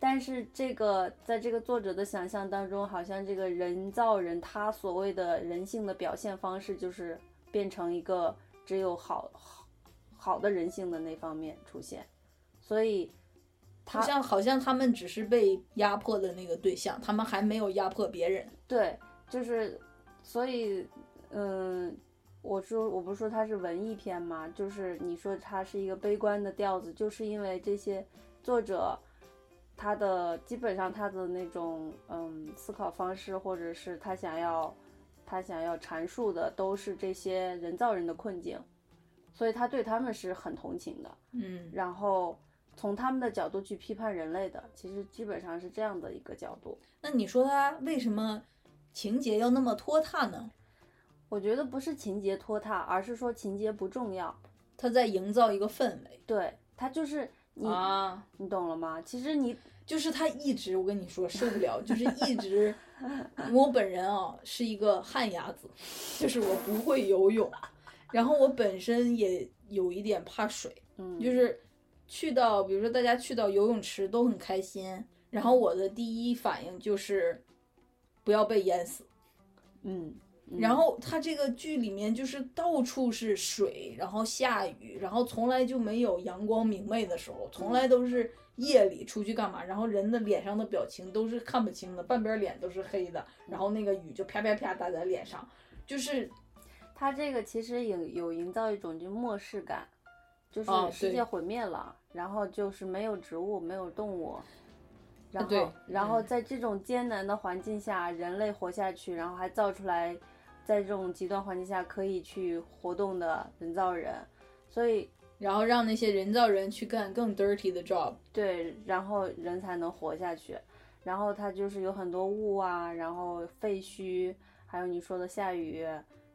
但是这个在这个作者的想象当中，好像这个人造人他所谓的人性的表现方式，就是变成一个只有好好好的人性的那方面出现，所以好像好像他们只是被压迫的那个对象，他们还没有压迫别人。对，就是所以，嗯，我说我不是说它是文艺片吗？就是你说它是一个悲观的调子，就是因为这些作者他的基本上他的那种嗯思考方式，或者是他想要他想要阐述的，都是这些人造人的困境，所以他对他们是很同情的。嗯，然后从他们的角度去批判人类的，其实基本上是这样的一个角度。那你说他为什么情节要那么拖沓呢？我觉得不是情节拖沓，而是说情节不重要。他在营造一个氛围对，他就是你，啊，你懂了吗？其实你就是他一直，我跟你说受不了，就是一直，我本人啊是一个旱鸭子，就是我不会游泳，然后我本身也有一点怕水，嗯，就是去到，比如说大家去到游泳池都很开心，然后我的第一反应就是不要被淹死。嗯，嗯然后它这个剧里面就是到处是水，然后下雨，然后从来就没有阳光明媚的时候，从来都是夜里出去干嘛，然后人的脸上的表情都是看不清的，半边脸都是黑的，然后那个雨就啪啪啪打在脸上，就是它这个其实有有营造一种就末世感，就是世界毁灭了，然后就是没有植物，没有动物。然后，然后嗯。在这种艰难的环境下，人类活下去，然后还造出来，在这种极端环境下可以去活动的人造人，所以然后让那些人造人去干更 dirty 的 job，对，然后人才能活下去。然后它就是有很多雾啊，然后废墟，还有你说的下雨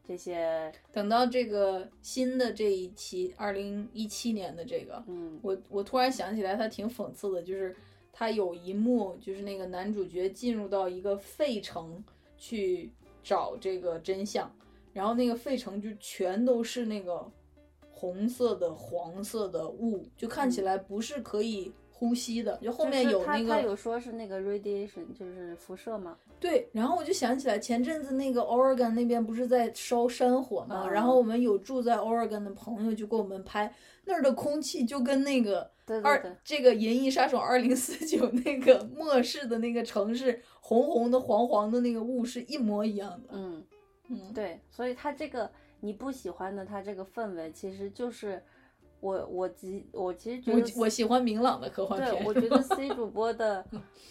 这些，等到这个新的这一期，二零一七年的这个，嗯我我突然想起来，它挺讽刺的，就是它有一幕，就是那个男主角进入到一个废城去找这个真相，然后那个费城就全都是那个红色的、黄色的雾，就看起来不是可以呼吸的，就后面有那个他有说是那个 radiation，就是辐射嘛，对，然后我就想起来，前阵子那个 Oregon 那边不是在烧山火吗？嗯然后我们有住在 Oregon 的朋友就给我们拍那儿的空气，就跟那个二这个《银翼杀手二零四九》那个 末世的那个城市，红红的、黄黄的那个雾是一模一样的。嗯，嗯，对，所以他这个你不喜欢的，他这个氛围其实就是我我其我其实觉得我我喜欢明朗的科幻对，片。我觉得 C 主播的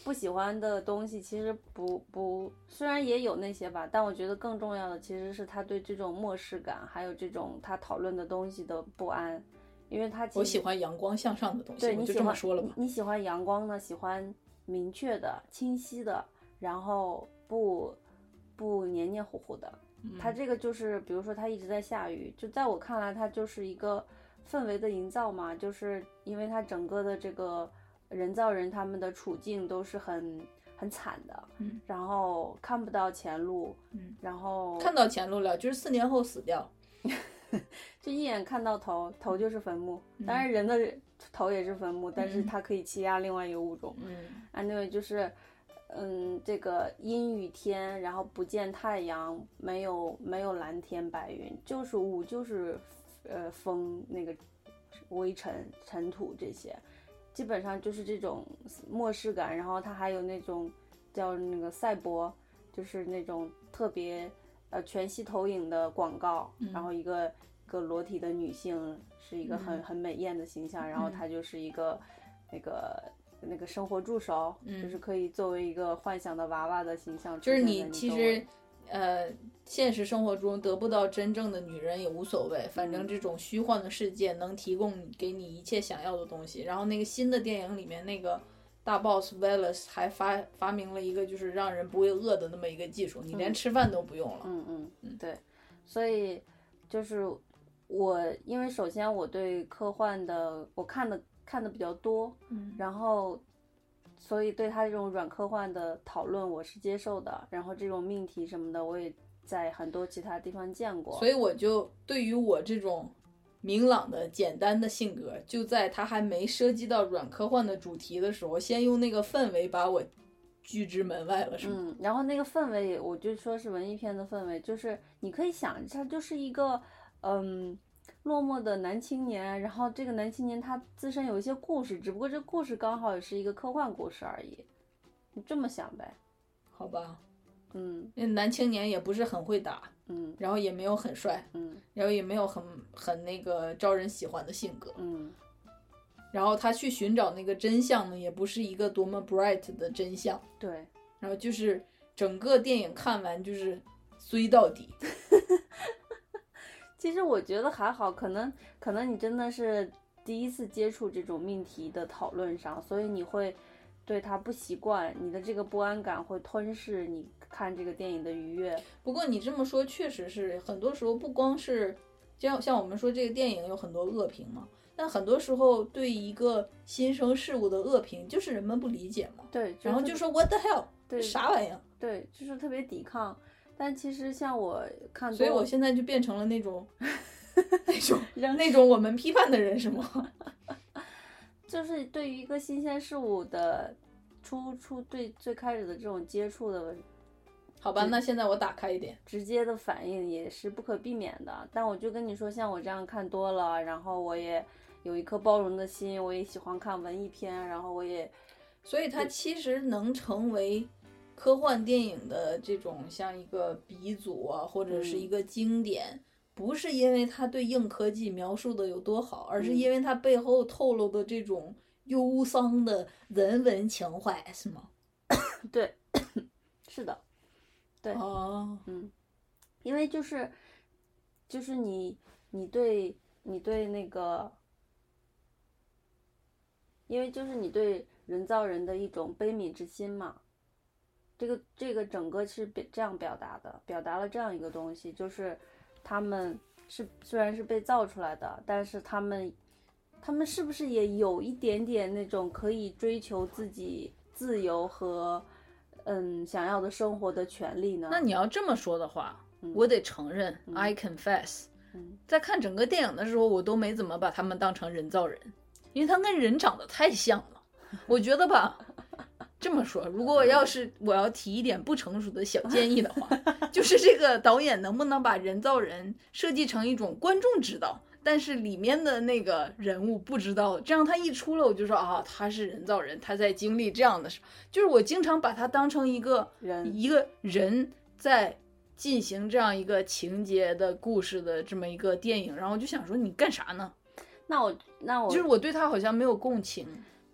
不喜欢的东西其实不不，虽然也有那些吧，但我觉得更重要的其实是他对这种漠视感，还有这种他讨论的东西的不安，因为他其实我喜欢阳光向上的东西，对你喜欢这么说了吧。你你喜欢阳光的，喜欢明确的、清晰的，然后不不黏黏糊糊的。它嗯这个就是，比如说他一直在下雨，就在我看来，他就是一个氛围的营造嘛，就是因为它整个的这个人造人他们的处境都是很很惨的，嗯然后看不到前路，嗯然后看到前路了，就是四年后死掉。就一眼看到头，头就是坟墓，嗯当然人的头也是坟墓，但是嗯它可以欺压另外一个物种。嗯 anyway 就是，嗯，这个阴雨天，然后不见太阳，没有没有蓝天白云，就是雾，就是呃风那个微尘尘土这些，基本上就是这种漠视感。然后它还有那种叫那个赛博，就是那种特别呃全息投影的广告，然后一个个裸体的女性，是一个很、嗯很美艳的形象，然后嗯她就是一个那个那个生活助手，就是嗯可以作为一个幻想的娃娃的形象就是你其实，呃，现实生活中得不到真正的女人也无所谓，反正嗯这种虚幻的世界能提供给你一切想要的东西。然后那个新的电影里面那个大 boss Velas 还发发明了一个就是让人不会饿的那么一个技术，你连嗯。吃饭都不用了。嗯嗯嗯。对，所以就是我，因为首先我对科幻的我看的看的比较多，嗯。然后所以对他这种软科幻的讨论我是接受的，然后这种命题什么的我也在很多其他地方见过，所以我就对于我这种明朗的、简单的性格，就在他还没涉及到软科幻的主题的时候，先用那个氛围把我拒之门外了，是吗？嗯，然后那个氛围，我就说是文艺片的氛围，就是你可以想，它就是一个嗯落寞的男青年，然后这个男青年他自身有一些故事，只不过这故事刚好也是一个科幻故事而已，你这么想呗，好吧，嗯。那男青年也不是很会打，嗯然后也没有很帅，嗯。然后也没有很很那个招人喜欢的性格，嗯。然后他去寻找那个真相呢，也不是一个多么 bright 的真相，对，然后就是整个电影看完就是衰到底。其实我觉得还好，可能可能你真的是第一次接触这种命题的讨论上，所以你会对它不习惯，你的这个不安感会吞噬你看这个电影的愉悦。不过你这么说确实是，很多时候不光是像像我们说这个电影有很多恶评嘛，但很多时候对一个新生事物的恶评就是人们不理解嘛，对，特然后就说 What the hell，对啥玩意儿？对，就是特别抵抗。但其实像我看，所以我现在就变成了那种 那种扔那种我们批判的人是吗？就是对于一个新鲜事物的初初对最开始的这种接触的 好吧，那现在我打开一点。直接的反应也是不可避免的。但我就跟你说，像我这样看多了，然后我也有一颗包容的心，我也喜欢看文艺片，然后我也所以它其实能成为科幻电影的这种像一个鼻祖啊，或者是一个经典，不是因为它对硬科技描述的有多好，而是嗯因为它背后透露的这种忧伤的人文情怀，是吗？对，是的，对，哦，嗯，因为就是就是你你对你对那个，因为就是你对人造人的一种悲悯之心嘛。这个这个整个是表这样表达的，表达了这样一个东西，就是他们是虽然是被造出来的，但是他们他们是不是也有一点点那种可以追求自己自由和嗯想要的生活的权利呢？那你要这么说的话，嗯我得承认、嗯 i confess，嗯在看整个电影的时候，我都没怎么把他们当成人造人，因为他跟人长得太像了。我觉得吧，这么说，如果我要是我要提一点不成熟的小建议的话，就是这个导演能不能把人造人设计成一种观众知道，但是里面的那个人物不知道，这样他一出来我就说啊，他是人造人，他在经历这样的事，就是我经常把他当成一个人一个人在进行这样一个情节的故事的这么一个电影，然后我就想说你干啥呢？那我那我就是我对他好像没有共情。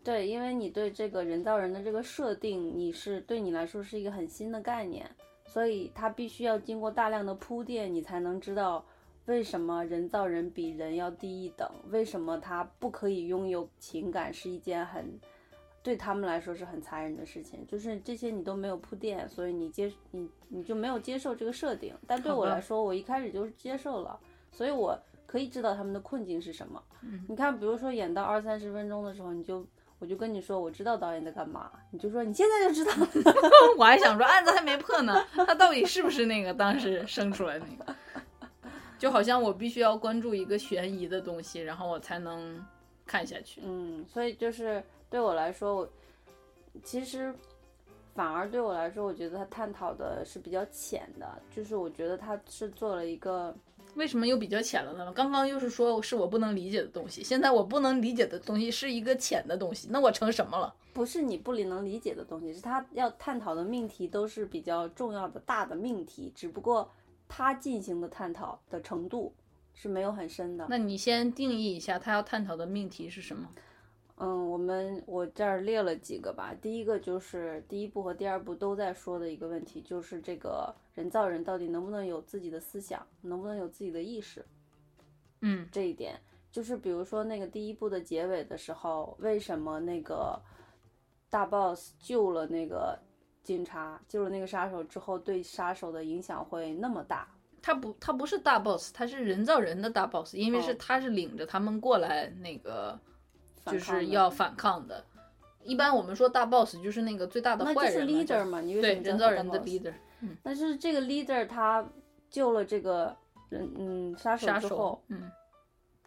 对，因为你对这个人造人的这个设定，你是对你来说是一个很新的概念，所以它必须要经过大量的铺垫，你才能知道为什么人造人比人要低一等，为什么他不可以拥有情感是一件很对他们来说是很残忍的事情。就是这些你都没有铺垫，所以你接你你就没有接受这个设定。但对我来说，我一开始就是接受了，所以我可以知道他们的困境是什么。嗯你看，比如说演到二三十分钟的时候，你就我就跟你说，我知道导演在干嘛，你就说你现在就知道了。我还想说案子还没破呢，他到底是不是那个当时生出来那个？就好像我必须要关注一个悬疑的东西，然后我才能看下去。嗯，所以就是对我来说，我其实反而对我来说，我觉得他探讨的是比较浅的，就是我觉得他是做了一个，为什么又比较浅了呢？刚刚又是说是我不能理解的东西，现在我不能理解的东西是一个浅的东西，那我成什么了？不是你不理能理解的东西，是他要探讨的命题都是比较重要的大的命题，只不过他进行的探讨的程度是没有很深的。那你先定义一下他要探讨的命题是什么？嗯，我们我这儿列了几个吧。第一个就是第一部和第二部都在说的一个问题，就是这个人造人到底能不能有自己的思想，能不能有自己的意识？嗯这一点，就是比如说那个第一部的结尾的时候，为什么那个大 boss 救了那个警察，救了那个杀手之后，对杀手的影响会那么大？他不，他不是大 boss，他是人造人的大 boss，因为是哦他是领着他们过来那个，就是要反抗的。一般我们说大 boss 就是那个最大的那就是坏人嘛，leader 嘛？你为对人造人的 leader 但是这个 leader 他救了这个人，嗯，杀手杀手之后，，嗯，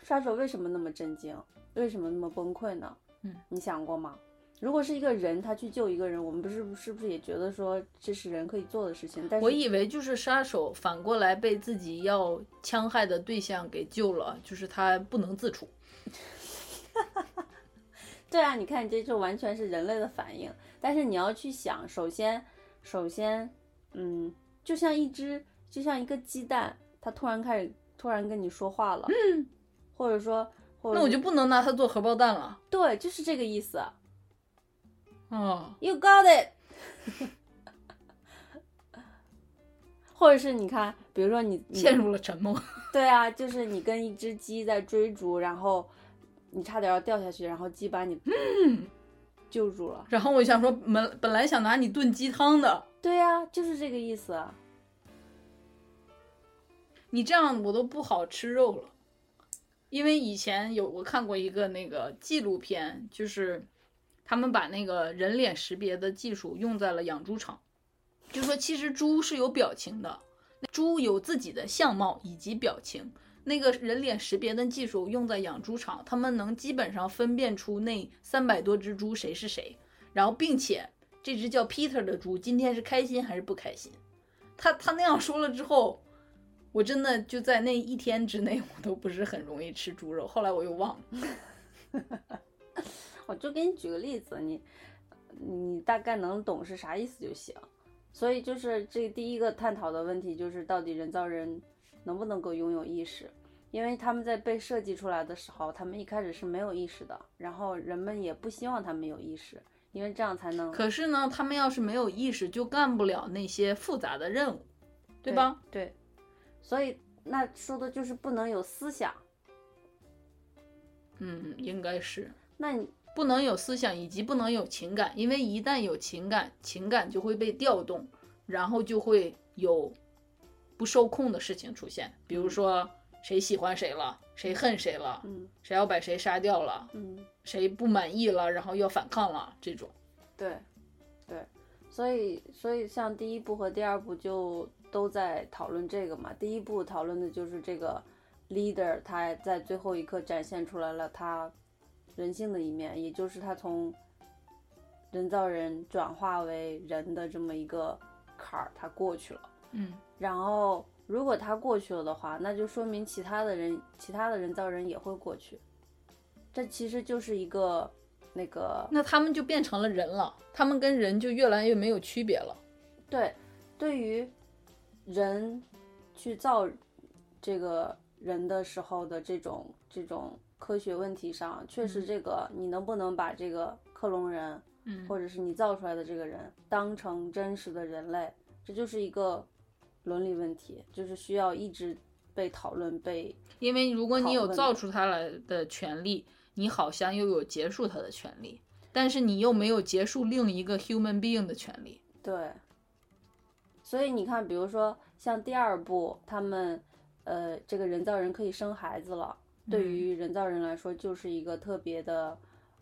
杀手为什么那么震惊？为什么那么崩溃呢？嗯，你想过吗？如果是一个人，他去救一个人，我们不是是不是也觉得说这是人可以做的事情？但是我以为就是杀手反过来被自己要戕害的对象给救了，就是他不能自处。对啊，你看这就完全是人类的反应。但是你要去想，首先，首先，嗯，就像一只，就像一个鸡蛋，它突然开始突然跟你说话了，嗯，或者说，或者那我就不能拿它做荷包蛋了。对，就是这个意思。哦，You got it。或者是你看，比如说你你陷入了沉默。对啊，就是你跟一只鸡在追逐，然后你差点要掉下去，然后鸡把你救住了。然后我想说，本本来想拿你炖鸡汤的，对呀、就是这个意思啊。你这样我都不好吃肉了。因为以前有我看过一个那个纪录片，就是他们把那个人脸识别的技术用在了养猪场，就说其实猪是有表情的，猪有自己的相貌以及表情。那个人脸识别的技术用在养猪场，他们能基本上分辨出那三百多只猪谁是谁，然后并且这只叫 Peter 的猪今天是开心还是不开心。他他那样说了之后，我真的就在那一天之内，我都不是很容易吃猪肉。后来我又忘了。我就给你举个例子，你你大概能懂是啥意思就行。所以就是这第一个探讨的问题，就是到底人造人能不能够拥有意识？因为他们在被设计出来的时候，他们一开始是没有意识的，然后人们也不希望他们有意识，因为这样才能可是呢，他们要是没有意识，就干不了那些复杂的任务，对吧？？对，所以那说的就是不能有思想。嗯，应该是那你不能有思想，以及不能有情感，因为一旦有情感，情感就会被调动，然后就会有不受控的事情出现，比如说谁喜欢谁了，谁恨谁了，嗯谁要把谁杀掉了，嗯。谁不满意了，然后要反抗了，这种。对，对，所以所以像第一部和第二部就都在讨论这个嘛。第一部讨论的就是这个 leader 他在最后一刻展现出来了他人性的一面，也就是他从人造人转化为人的这么一个坎儿，他过去了。嗯，然后如果他过去了的话，那就说明其他的人，其他的人造人也会过去。这其实就是一个那个那他们就变成了人了，他们跟人就越来越没有区别了。对，对于人去造这个人的时候的这种这种科学问题上，确实这个你能不能把这个克隆人，嗯或者是你造出来的这个人当成真实的人类，这就是一个伦理问题，就是需要一直被讨论被因为如果你有造出它来的权利，你好像又有结束它的权利，但是你又没有结束另一个 human being 的权利。对，所以你看，比如说像第二部，他们呃，这个人造人可以生孩子了，对嗯。于人造人来说，就是一个特别的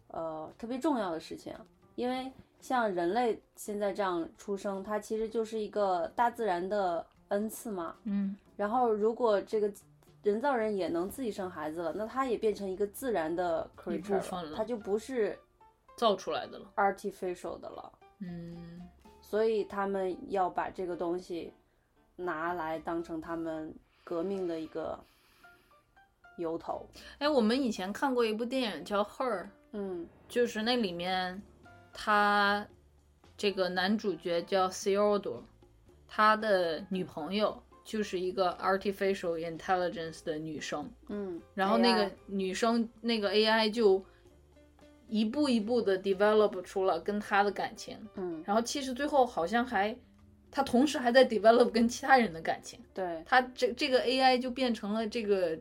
呃特别重要的事情，因为像人类现在这样出生，它其实就是一个大自然的恩赐嘛。嗯，然后如果这个人造人也能自己生孩子了，那它也变成一个自然的 creature 分了它就不是造出来的了。artificial 的了。嗯，所以他们要把这个东西拿来当成他们革命的一个由头。哎，我们以前看过一部电影叫《Her》，嗯就是那里面他这个男主角叫 Theodore，他的女朋友就是一个 artificial intelligence 的女生，嗯，然后那个女生那个 AI 就一步一步的 develop 出了跟他的感情，嗯，然后其实最后好像还，他同时还在 develop 跟其他人的感情，对，他这这个 AI 就变成了这个，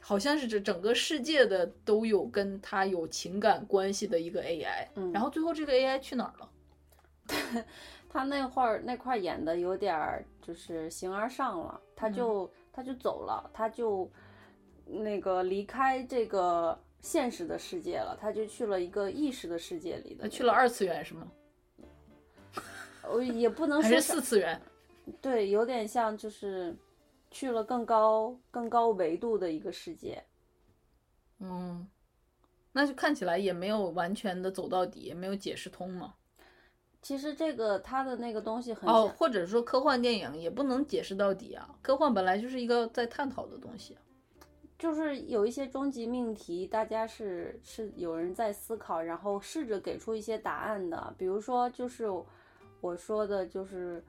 好像是这整个世界的都有跟他有情感关系的一个 AI，、嗯然后最后这个 AI 去哪儿了？他那会儿那块儿演的有点儿就是形而上了，他就、他就走了，他就那个离开这个现实的世界了，他就去了一个意识的世界里的她去了二次元是吗？我也不能说是四次元？对，有点像就是去了更高更高维度的一个世界。嗯，那就看起来也没有完全的走到底，也没有解释通嘛。其实这个它的那个东西很哦，或者说科幻电影也不能解释到底啊，科幻本来就是一个在探讨的东西啊。就是有一些终极命题，大家是是有人在思考，然后试着给出一些答案的。比如说，就是我说的，就是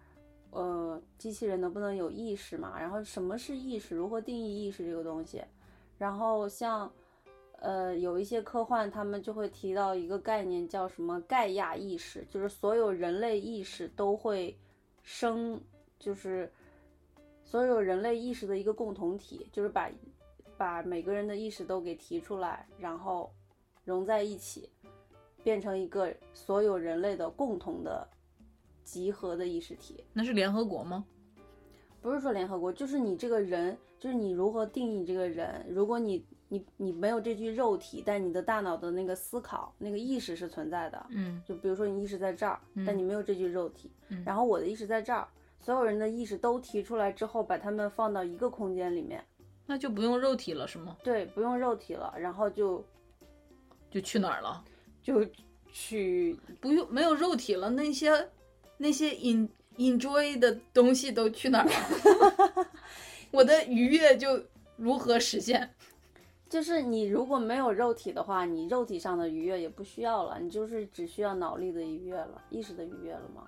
呃，机器人能不能有意识嘛？然后什么是意识？如何定义意识这个东西？然后像呃，有一些科幻，他们就会提到一个概念，叫什么盖亚意识，就是所有人类意识都会生，就是所有人类意识的一个共同体，就是把把每个人的意识都给提出来，然后融在一起，变成一个所有人类的共同的集合的意识体。那是联合国吗？不是说联合国，就是你这个人，就是你如何定义你这个人。如果你你你没有这具肉体，但你的大脑的那个思考、那个意识是存在的。嗯就比如说你意识在这儿，但你没有这具肉体，嗯然后我的意识在这儿，所有人的意识都提出来之后，把他们放到一个空间里面，那就不用肉体了是吗？对，不用肉体了，然后就就去哪儿了？就去不用没有肉体了，那些那些 in enjoy 的东西都去哪儿了？我的愉悦就如何实现？就是你如果没有肉体的话，你肉体上的愉悦也不需要了，你就是只需要脑力的愉悦了，意识的愉悦了吗？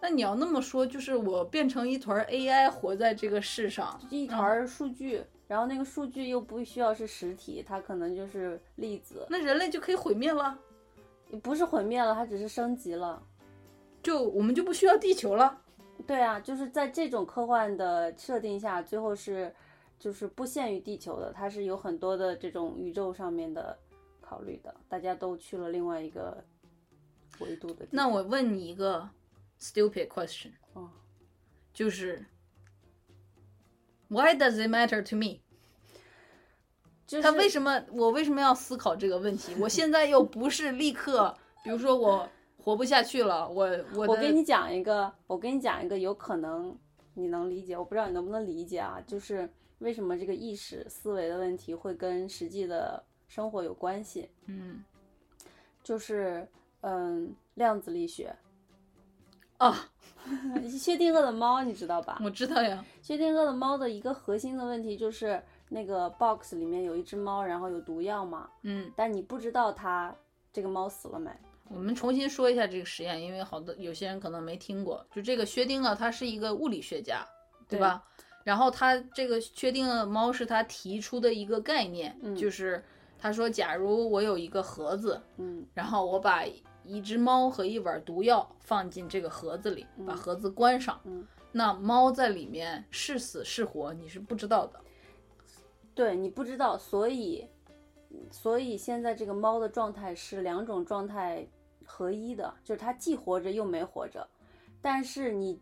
那你要那么说，就是我变成一团 AI 活在这个世上，一团儿数据，然后那个数据又不需要是实体，它可能就是粒子，那人类就可以毁灭了，不是毁灭了，它只是升级了。就我们就不需要地球了。对啊，就是在这种科幻的设定下，最后是就是不限于地球的，它是有很多的这种宇宙上面的考虑的，大家都去了另外一个维度的。那我问你一个 stupid question，哦，就是 Why does it matter to me？就是他为什么我为什么要思考这个问题？我现在又不是立刻，比如说我活不下去了，我我我给你讲一个，我给你讲一个有可能你能理解，我不知道你能不能理解啊，就是为什么这个意识思维的问题会跟实际的生活有关系，嗯就是嗯量子力学，哦，薛定谔的猫你知道吧？我知道呀，薛定谔的猫的一个核心的问题就是那个 box 里面有一只猫，然后有毒药嘛，嗯，但你不知道它这个猫死了没。我们重新说一下这个实验，因为好多有些人可能没听过。就这个薛定谔，他是一个物理学家，对吧？然后他这个确定谔猫是他提出的一个概念，嗯就是他说，假如我有一个盒子，嗯然后我把一只猫和一碗毒药放进这个盒子里，把盒子关上，嗯那猫在里面是死是活，你是不知道的。对你不知道，所以所以现在这个猫的状态是两种状态合一的，就是它既活着又没活着。但是你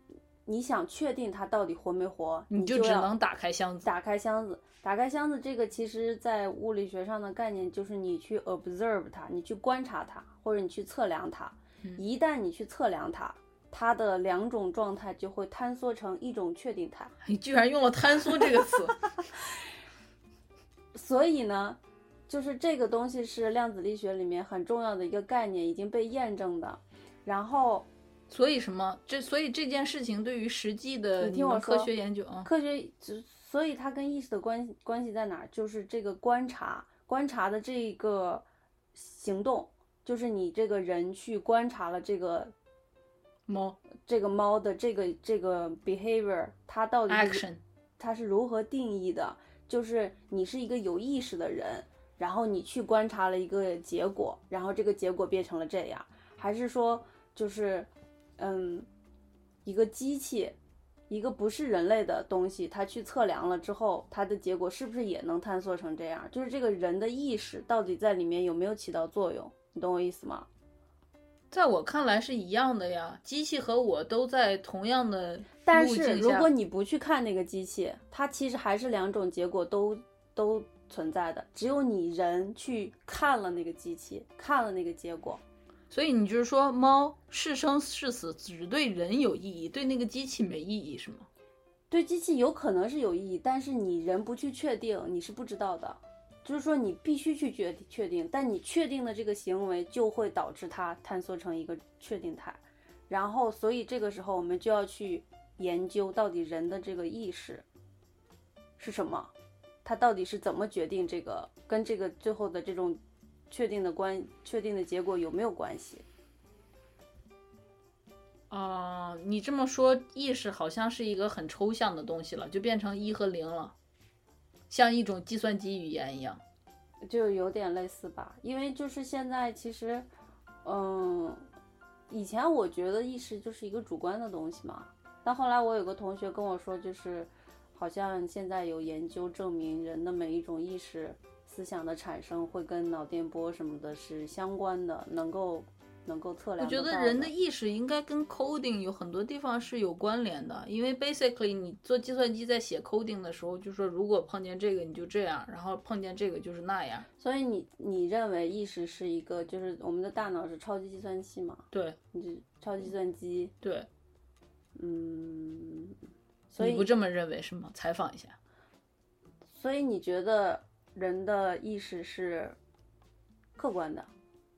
你想确定它到底活没活，你就只能打开箱子。打开箱子。打开箱子这个其实在物理学上的概念就是你去 observe 它，你去观察它，或者你去测量它。一旦你去测量它，它的两种状态就会坍缩成一种确定态。你居然用了“坍缩”这个词，所以呢，就是这个东西是量子力学里面很重要的一个概念，已经被验证的。然后所以什么？这所以这件事情对于实际的你听我们科学研究啊，科学，所以它跟意识的关系关系在哪儿？就是这个观察，观察的这个行动，就是你这个人去观察了这个猫这个猫的这个这个 behavior，它到底 action，它是如何定义的？就是你是一个有意识的人，然后你去观察了一个结果，然后这个结果变成了这样，还是说就是嗯一个机器，一个不是人类的东西，它去测量了之后，它的结果是不是也能探索成这样？就是这个人的意识到底在里面有没有起到作用？你懂我意思吗？在我看来是一样的呀，机器和我都在同样的但是如果你不去看那个机器，它其实还是两种结果都都存在的。只有你人去看了那个机器，看了那个结果，所以你就是说，猫是生是死只对人有意义，对那个机器没意义是吗？对机器有可能是有意义，但是你人不去确定，你是不知道的。就是说你必须去确确定，但你确定的这个行为就会导致它坍缩成一个确定态，然后所以这个时候我们就要去研究到底人的这个意识是什么，它到底是怎么决定这个跟这个最后的这种确定的关确定的结果有没有关系？啊、你这么说，意识好像是一个很抽象的东西了，就变成一和零了，像一种计算机语言一样。就有点类似吧，因为就是现在其实，嗯，以前我觉得意识就是一个主观的东西嘛，但后来我有个同学跟我说，就是好像现在有研究证明，人的每一种意识思想的产生会跟脑电波什么的是相关的，能够能够测量我。觉得人的意识应该跟 coding 有很多地方是有关联的，因为 basically 你做计算机在写 coding 的时候，就说如果碰见这个你就这样，然后碰见这个就是那样。所以你你认为意识是一个，就是我们的大脑是超级计算器嘛？对你是超级计算机，对，嗯，所以你不这么认为是吗？采访一下。所以你觉得人的意识是客观的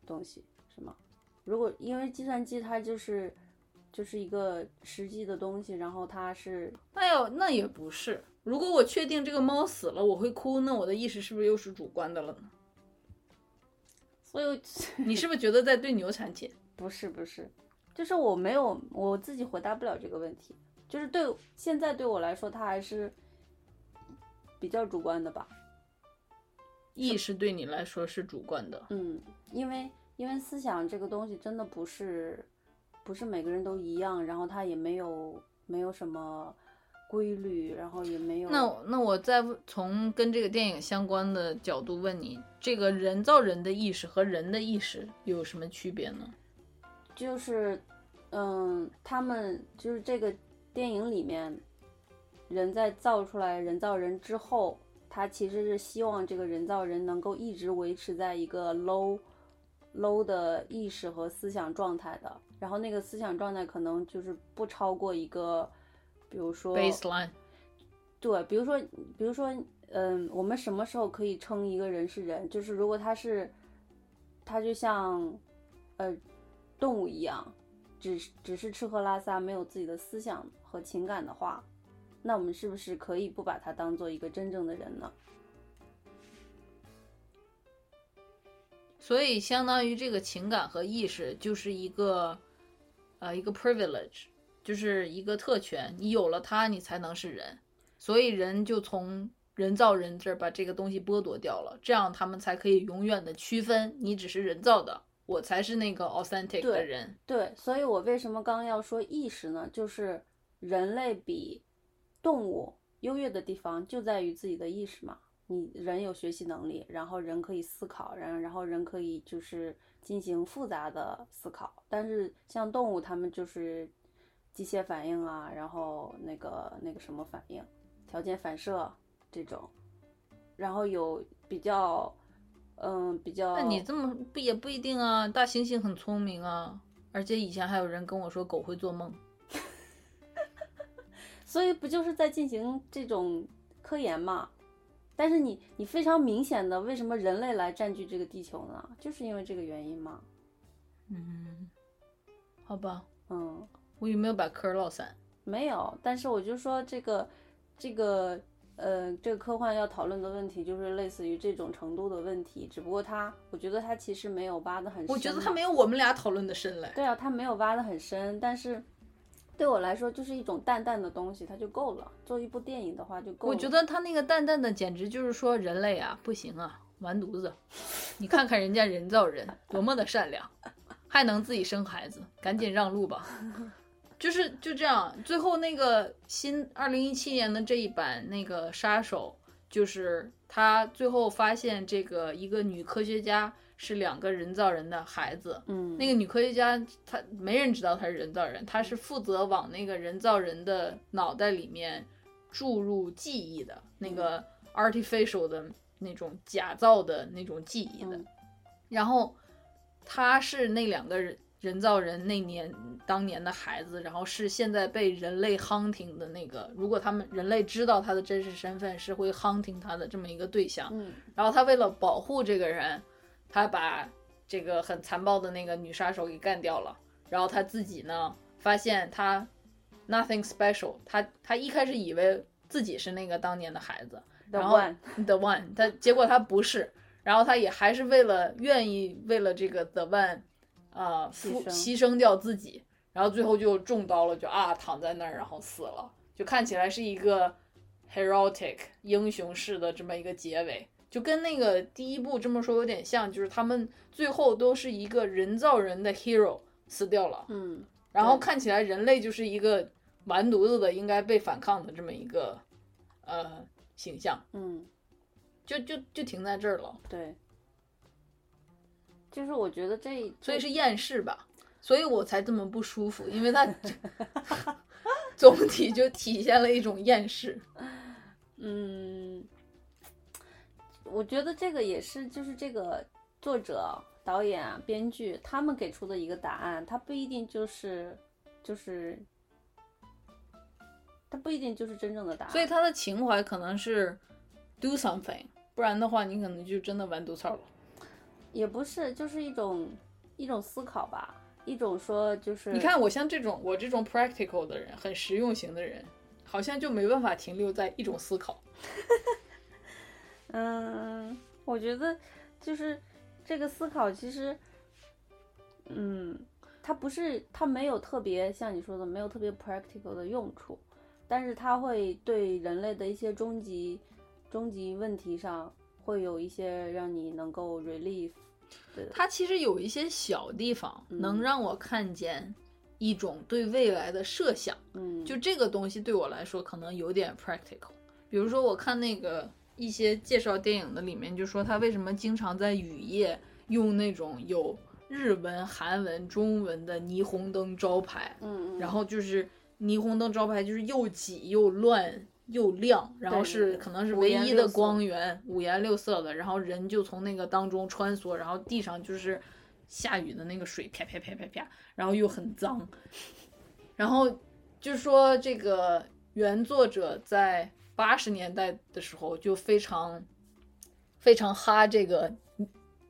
东西是吗？如果因为计算机它就是就是一个实际的东西，然后它是那要那也不是。如果我确定这个猫死了，我会哭，那我的意识是不是又是主观的了呢？所以你是不是觉得在对牛弹琴？不是不是，就是我没有我自己回答不了这个问题，就是对现在对我来说，它还是比较主观的吧。意识对你来说是主观的。嗯，因为因为思想这个东西真的不是不是每个人都一样，然后它也没有没有什么规律，然后也没有那那我再从跟这个电影相关的角度问你，这个人造人的意识和人的意识有什么区别呢？就是嗯，他们就是这个电影里面人在造出来人造人之后，他其实是希望这个人造人能够一直维持在一个 low low 的意识和思想状态的，然后那个思想状态可能就是不超过一个，比如说 baseline 对，比如说，比如说，嗯，我们什么时候可以称一个人是人？就是如果他是，他就像，呃，动物一样，只只是吃喝拉撒，没有自己的思想和情感的话，那我们是不是可以不把他当做一个真正的人呢？所以相当于这个情感和意识就是一个，呃，一个 privilege，就是一个特权。你有了它，你才能是人。所以人就从人造人这儿把这个东西剥夺掉了，这样他们才可以永远的区分你只是人造的，我才是那个 authentic 的对人。对，所以我为什么刚刚要说意识呢？就是人类比动物优越的地方就在于自己的意识嘛。你人有学习能力，然后人可以思考，然然后人可以就是进行复杂的思考。但是像动物，它们就是机械反应啊，然后那个那个什么反应，条件反射这种，然后有比较，嗯，比较。那你这么不也不一定啊？大猩猩很聪明啊，而且以前还有人跟我说狗会做梦。所以不就是在进行这种科研嘛？但是你你非常明显的，为什么人类来占据这个地球呢？就是因为这个原因嘛。嗯，好吧，嗯，我有没有把嗑儿落散？没有，但是我就说这个这个呃，这个科幻要讨论的问题就是类似于这种程度的问题，只不过它，我觉得它其实没有挖的很深。我觉得它没有我们俩讨论的深嘞。对啊，它没有挖的很深，但是对我来说就是一种淡淡的东西，它就够了。做一部电影的话就够了。我觉得他那个淡淡的，简直就是说人类啊，不行啊，完犊子！你看看人家人造人多么的善良，还能自己生孩子，赶紧让路吧。就是就这样，最后那个新二零一七年的这一版那个杀手，就是他最后发现这个一个女科学家是两个人造人的孩子。嗯，那个女科学家她没人知道她是人造人，她是负责往那个人造人的脑袋里面注入记忆的那个 artificial 的那种假造的那种记忆的。嗯然后她是那两个人人造人那年当年的孩子，然后是现在被人类 hunting 的那个，如果他们人类知道他的真实身份，是会 hunting 他的这么一个对象。嗯然后他为了保护这个人，他把这个很残暴的那个女杀手给干掉了。然后他自己呢，发现他 nothing special，他他一开始以为自己是那个当年的孩子，，The 然后 One，The One，他结果他不是，然后他也还是为了愿意为了这个 The One，呃，牺牺牲掉自己，然后最后就中刀了，就啊躺在那儿，然后死了，就看起来是一个 heroic 英雄式的这么一个结尾，就跟那个第一部这么说有点像，就是他们最后都是一个人造人的 hero 死掉了，嗯然后看起来人类就是一个完犊子的应该被反抗的这么一个呃形象。嗯，就就就停在这儿了，对，就是我觉得这所以是厌世吧，所以我才这么不舒服，因为他 总体就体现了一种厌世。嗯，我觉得这个也是，就是这个作者、导演啊、编剧他们给出的一个答案，他不一定就是就是，他不一定就是真正的答案。所以他的情怀可能是 do something，不然的话你可能就真的完犊子了。也不是，就是一种一种思考吧，一种说就是你看我像这种我这种 practical 的人，很实用型的人，好像就没办法停留在一种思考。嗯，我觉得就是这个思考，其实，嗯，它不是，它没有特别像你说的，没有特别 practical 的用处，但是它会对人类的一些终极、终极问题上，会有一些让你能够 relief 的。它其实有一些小地方嗯能让我看见一种对未来的设想。嗯，就这个东西对我来说可能有点 practical。比如说，我看那个一些介绍电影的里面，就说他为什么经常在雨夜用那种有日文、韩文、中文的霓虹灯招牌，嗯，嗯，然后就是霓虹灯招牌就是又挤又乱又亮，然后是可能是唯一的光源，五颜六色的，然后人就从那个当中穿梭，然后地上就是下雨的那个水啪啪啪啪啪，然后又很脏，然后就说这个原作者在八十年代的时候就非常非常哈这个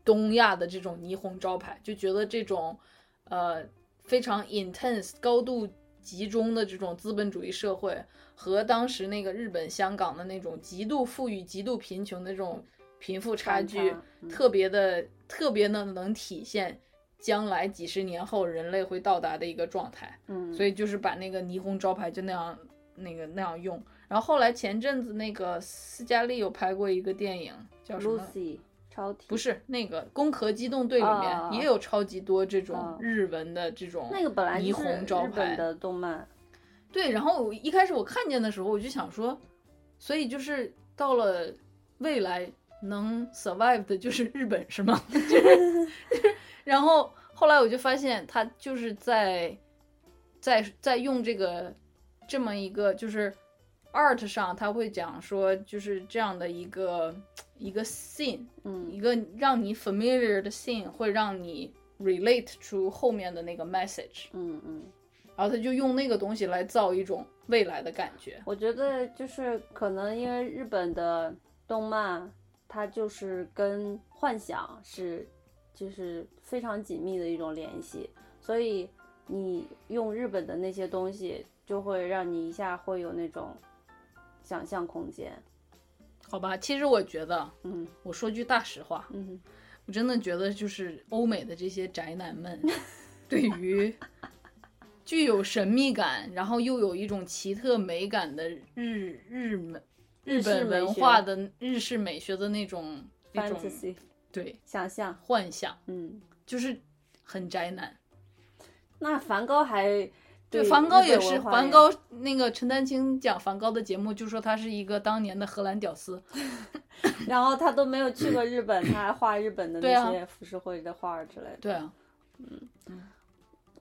东亚的这种霓虹招牌，就觉得这种呃非常 intense 高度集中的这种资本主义社会和当时那个日本、香港的那种极度富裕、极度贫穷的这种贫富差距，嗯特别的特别的能体现将来几十年后人类会到达的一个状态。嗯，所以就是把那个霓虹招牌就那样那个那样用。然后后来前阵子那个斯嘉丽有拍过一个电影，叫什么？Lucy 超体不是那个《攻壳机动队》里啊面也有超级多这种啊日文的这种那个本来霓虹招牌。的动漫，对，然后我一开始我看见的时候，我就想说，所以就是到了未来能 survive 的就是日本是吗？就 是就是，然后后来我就发现他就是在在在用这个这么一个就是 art 上，他会讲说就是这样的一个一个 scene，嗯一个让你 familiar 的 scene 会让你 relate to 后面的那个 message。嗯嗯。然后他就用那个东西来造一种未来的感觉。我觉得就是可能因为日本的动漫，它就是跟幻想是就是非常紧密的一种联系，所以你用日本的那些东西，就会让你一下会有那种想象空间。好吧，其实我觉得，嗯我说句大实话，嗯，我真的觉得就是欧美的这些宅男们，对于具有神秘感，然后又有一种奇特美感的日日美日本文化的日式美学的那种那种对想象，幻想，嗯，就是很宅男。那梵高还对，梵高也是，梵高那个陈丹青讲梵高的节目，就说他是一个当年的荷兰屌丝。然后他都没有去过日本，他还画日本的 那些浮世绘的画儿之类的。对啊，嗯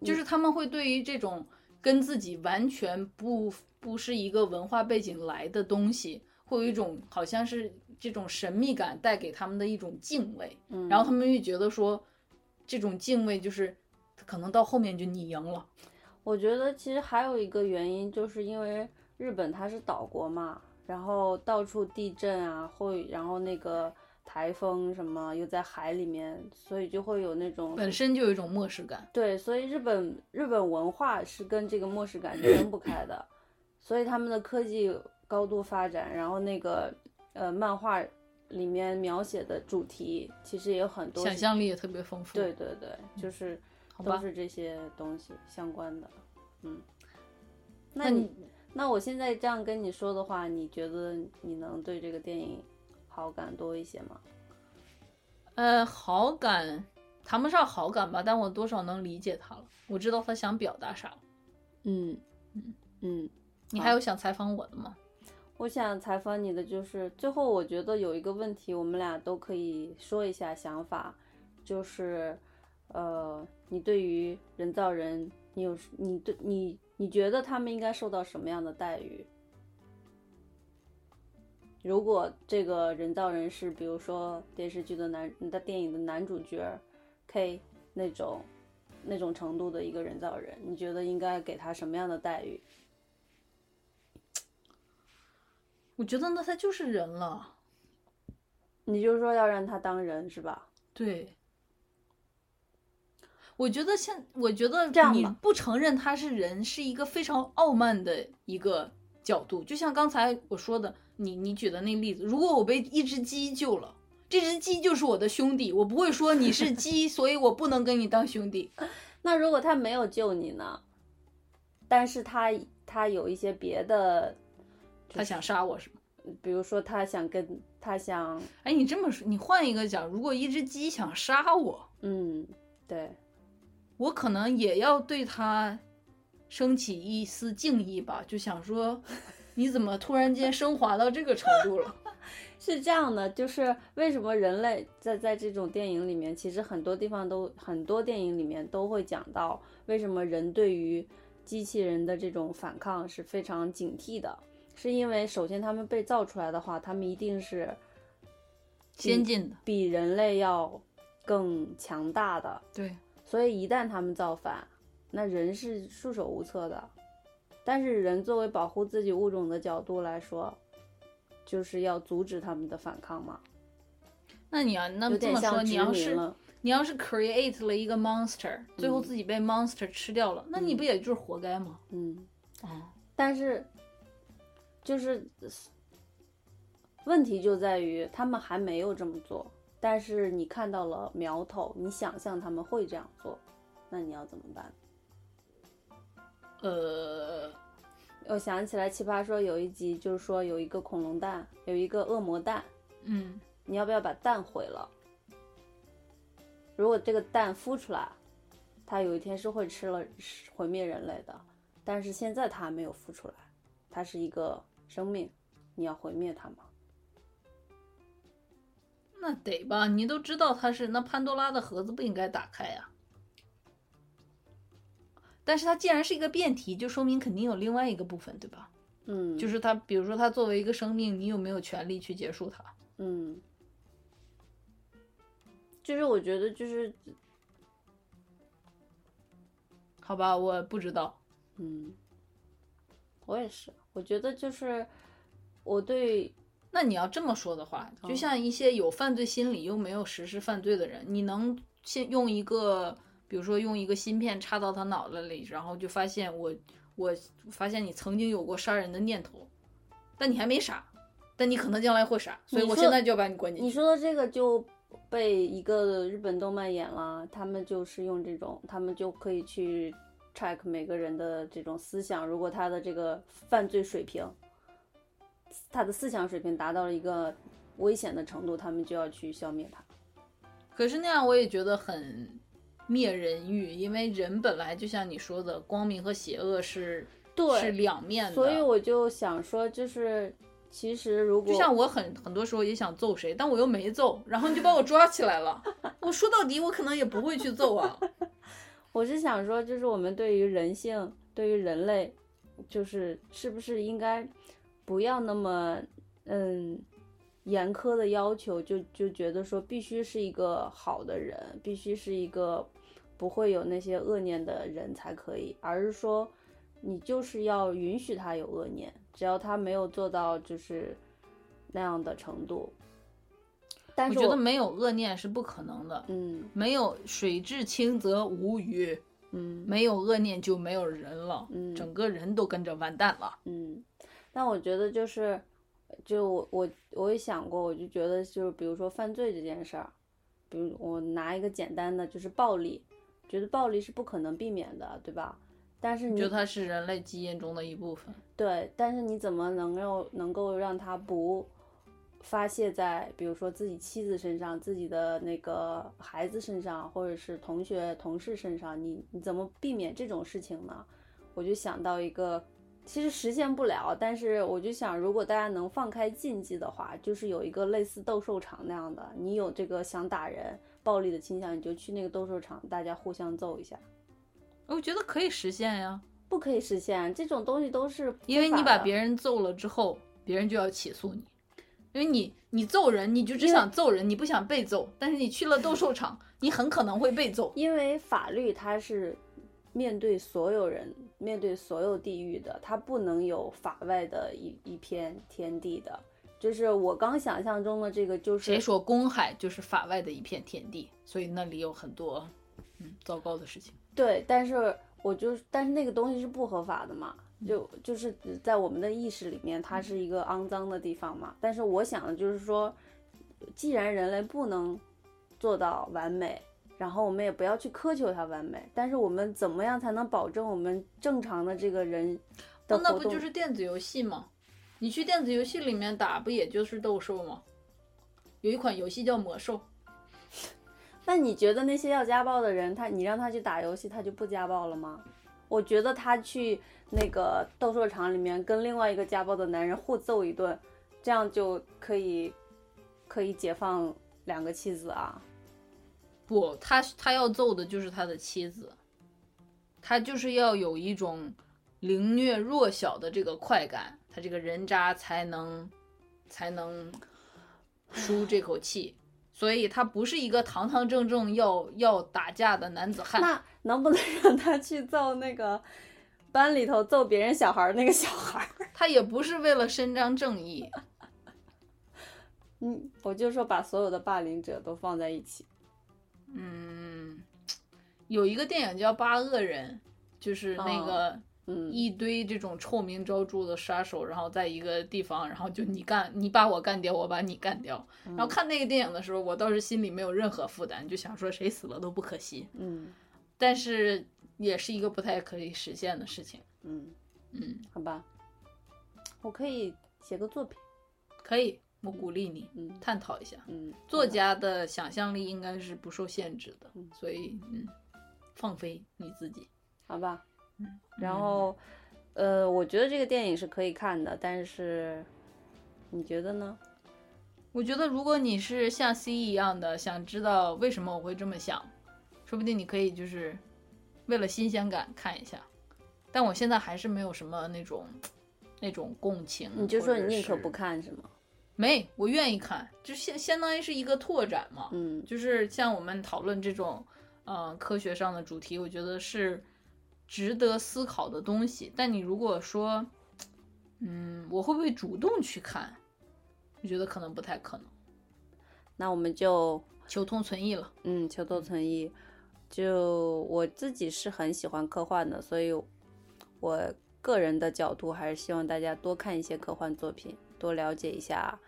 就是他们会对于这种跟自己完全不不是一个文化背景来的东西，会有一种好像是这种神秘感带给他们的一种敬畏，嗯，然后他们又觉得说，这种敬畏就是可能到后面就你赢了。我觉得其实还有一个原因，就是因为日本它是岛国嘛，然后到处地震啊，会然后那个台风什么又在海里面，所以就会有那种本身就有一种漠视感。对，所以日本日本文化是跟这个漠视感是分不开的，所以他们的科技高度发展，然后那个呃漫画里面描写的主题其实也有很多想象力也特别丰富。对对对，就是好吧都是这些东西相关的，嗯。那那你那我现在这样跟你说的话，你觉得你能对这个电影好感多一些吗？呃，好感谈不上好感吧，但我多少能理解他了。我知道他想表达啥了。嗯嗯嗯。你还有想采访我的吗？我想采访你的就是，最后我觉得有一个问题，我们俩都可以说一下想法，就是，呃，你对于人造人，你有你对你你觉得他们应该受到什么样的待遇？如果这个人造人是比如说电视剧的男的电影的男主角 K 那种那种程度的一个人造人，你觉得应该给他什么样的待遇？我觉得那他就是人了。你就是说要让他当人是吧？对，我觉得现，我觉得你这样吧不承认他是人，是一个非常傲慢的一个角度。就像刚才我说的，你你举的那个例子，如果我被一只鸡救了，这只鸡就是我的兄弟，我不会说你是鸡，所以我不能跟你当兄弟。那如果他没有救你呢？但是他他有一些别的，他想杀我是吗？比如说他想跟他想，哎，你这么说，你换一个讲，如果一只鸡想杀我，嗯，对，我可能也要对他升起一丝敬意吧，就想说，你怎么突然间升华到这个程度了？是这样的，就是为什么人类在在这种电影里面，其实很多地方都很多电影里面都会讲到，为什么人对于机器人的这种反抗是非常警惕的，是因为首先他们被造出来的话，他们一定是先进的，比人类要更强大的，对，所以一旦他们造反，那人是束手无策的。但是人作为保护自己物种的角度来说，就是要阻止他们的反抗嘛，那你要那么这么说，你要是。你要是 create 了一个 monster，最后自己被 monster 吃掉了，那你不也就是活该吗？嗯，啊，但是就是问题就在于他们还没有这么做，但是你看到了苗头，你想象他们会这样做，那你要怎么办？呃，我想起来，奇葩说有一集就是说有一个恐龙蛋，有一个恶魔蛋，嗯，你要不要把蛋毁了？如果这个蛋孵出来，它有一天是会吃了毁灭人类的，但是现在它还没有孵出来，它是一个生命，你要毁灭它吗？那得吧，你都知道它是那潘多拉的盒子不应该打开呀、但是它既然是一个辩题，就说明肯定有另外一个部分，对吧？嗯，就是它，比如说它作为一个生命，你有没有权利去结束它？嗯，就是我觉得就是好吧，我不知道。嗯，我也是，我觉得就是我对那你要这么说的话，就嗯像一些有犯罪心理又没有实施犯罪的人，你能先用一个，比如说用一个芯片插到他脑子里，然后就发现我我发现你曾经有过杀人的念头，但你还没杀，但你可能将来会傻，所以我现在就要把你关进去。你说的这个就被一个日本动漫演了，他们就是用这种，他们就可以去 check 每个人的这种思想，如果他的这个犯罪水平，他的思想水平达到了一个危险的程度，他们就要去消灭他。可是那样我也觉得很灭人欲，因为人本来就像你说的，光明和邪恶是对是两面的。所以我就想说，就是其实如果就像我很很多时候也想揍谁，但我又没揍，然后你就把我抓起来了。我说到底，我可能也不会去揍啊。我是想说，就是我们对于人性，对于人类，就是是不是应该不要那么嗯严苛的要求，就就觉得说必须是一个好的人，必须是一个不会有那些恶念的人才可以，而是说你就是要允许他有恶念，只要他没有做到就是那样的程度。但是我觉得没有恶念是不可能的，嗯没有水至清则无鱼，嗯没有恶念就没有人了，嗯整个人都跟着完蛋了。嗯，但我觉得就是，就我我我也想过，我就觉得就是比如说犯罪这件事儿，比如我拿一个简单的就是暴力，觉得暴力是不可能避免的，对吧？但是你我觉得它是人类基因中的一部分。对，但是你怎么能够能够让它不发泄在比如说自己妻子身上、自己的那个孩子身上，或者是同学同事身上？你你怎么避免这种事情呢？我就想到一个，其实实现不了，但是我就想，如果大家能放开禁忌的话，就是有一个类似斗兽场那样的，你有这个想打人、暴力的倾向，你就去那个斗兽场，大家互相揍一下。我觉得可以实现呀，不可以实现这种东西都是因为你把别人揍了之后，别人就要起诉你。因为你你揍人，你就只想揍人，你不想被揍。但是你去了斗兽场，你很可能会被揍。因为法律它是面对所有人、面对所有地域的，它不能有法外的一一片天地的。就是我刚想象中的这个，就是谁说公海就是法外的一片天地？所以那里有很多嗯糟糕的事情。对，但是我就但是那个东西是不合法的嘛，就就是在我们的意识里面，它是一个肮脏的地方嘛。但是我想的就是说，既然人类不能做到完美，然后我们也不要去苛求它完美，但是我们怎么样才能保证我们正常的这个人？那不就是电子游戏吗？你去电子游戏里面打，不也就是斗兽吗？有一款游戏叫魔兽，那你觉得那些要家暴的人，他你让他去打游戏，他就不家暴了吗？我觉得他去那个斗兽场里面跟另外一个家暴的男人互揍一顿，这样就可以可以解放两个妻子啊。不，他他要揍的就是他的妻子，他就是要有一种凌虐弱小的这个快感，他这个人渣才能才能舒这口气，所以他不是一个堂堂正正要要打架的男子汉。那能不能让他去揍那个班里头揍别人小孩儿那个小孩儿？他也不是为了伸张正义，嗯，我就说把所有的霸凌者都放在一起。嗯，有一个电影叫《八恶人》，就是那个嗯，一堆这种臭名昭著的杀手，然后在一个地方，然后就你干，你把我干掉，我把你干掉。然后看那个电影的时候，我倒是心里没有任何负担，就想说谁死了都不可惜。嗯但是也是一个不太可以实现的事情。嗯，嗯，好吧，我可以写个作品。可以，我鼓励你嗯探讨一下。嗯，作家的想象力应该是不受限制的嗯，所以嗯，放飞你自己。好吧。嗯然后，呃，我觉得这个电影是可以看的，但是你觉得呢？我觉得如果你是像 C 一样的想知道为什么我会这么想，说不定你可以就是为了新鲜感看一下。但我现在还是没有什么那种那种共情，你就说你宁可不看是吗？没，我愿意看，就相相当于是一个拓展嘛。嗯就是像我们讨论这种呃科学上的主题，我觉得是值得思考的东西。但你如果说，嗯，我会不会主动去看？我觉得可能不太可能，那我们就求同存异了。嗯求同存异。就我自己是很喜欢科幻的，所以我个人的角度，还是希望大家多看一些科幻作品，多了解一下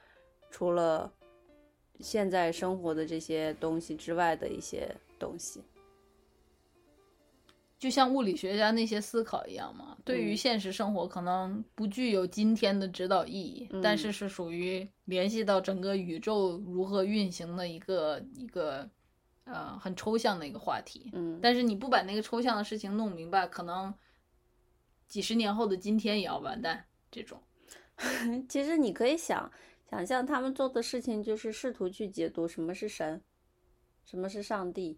除了现在生活的这些东西之外的一些东西。就像物理学家那些思考一样嘛，对于嗯现实生活可能不具有今天的指导意义，但嗯是是属于联系到整个宇宙如何运行的一个一个呃很抽象的一个话题。嗯，但是你不把那个抽象的事情弄明白，可能几十年后的今天也要完蛋。这种，其实你可以想想象他们做的事情，就是试图去解读什么是神，什么是上帝，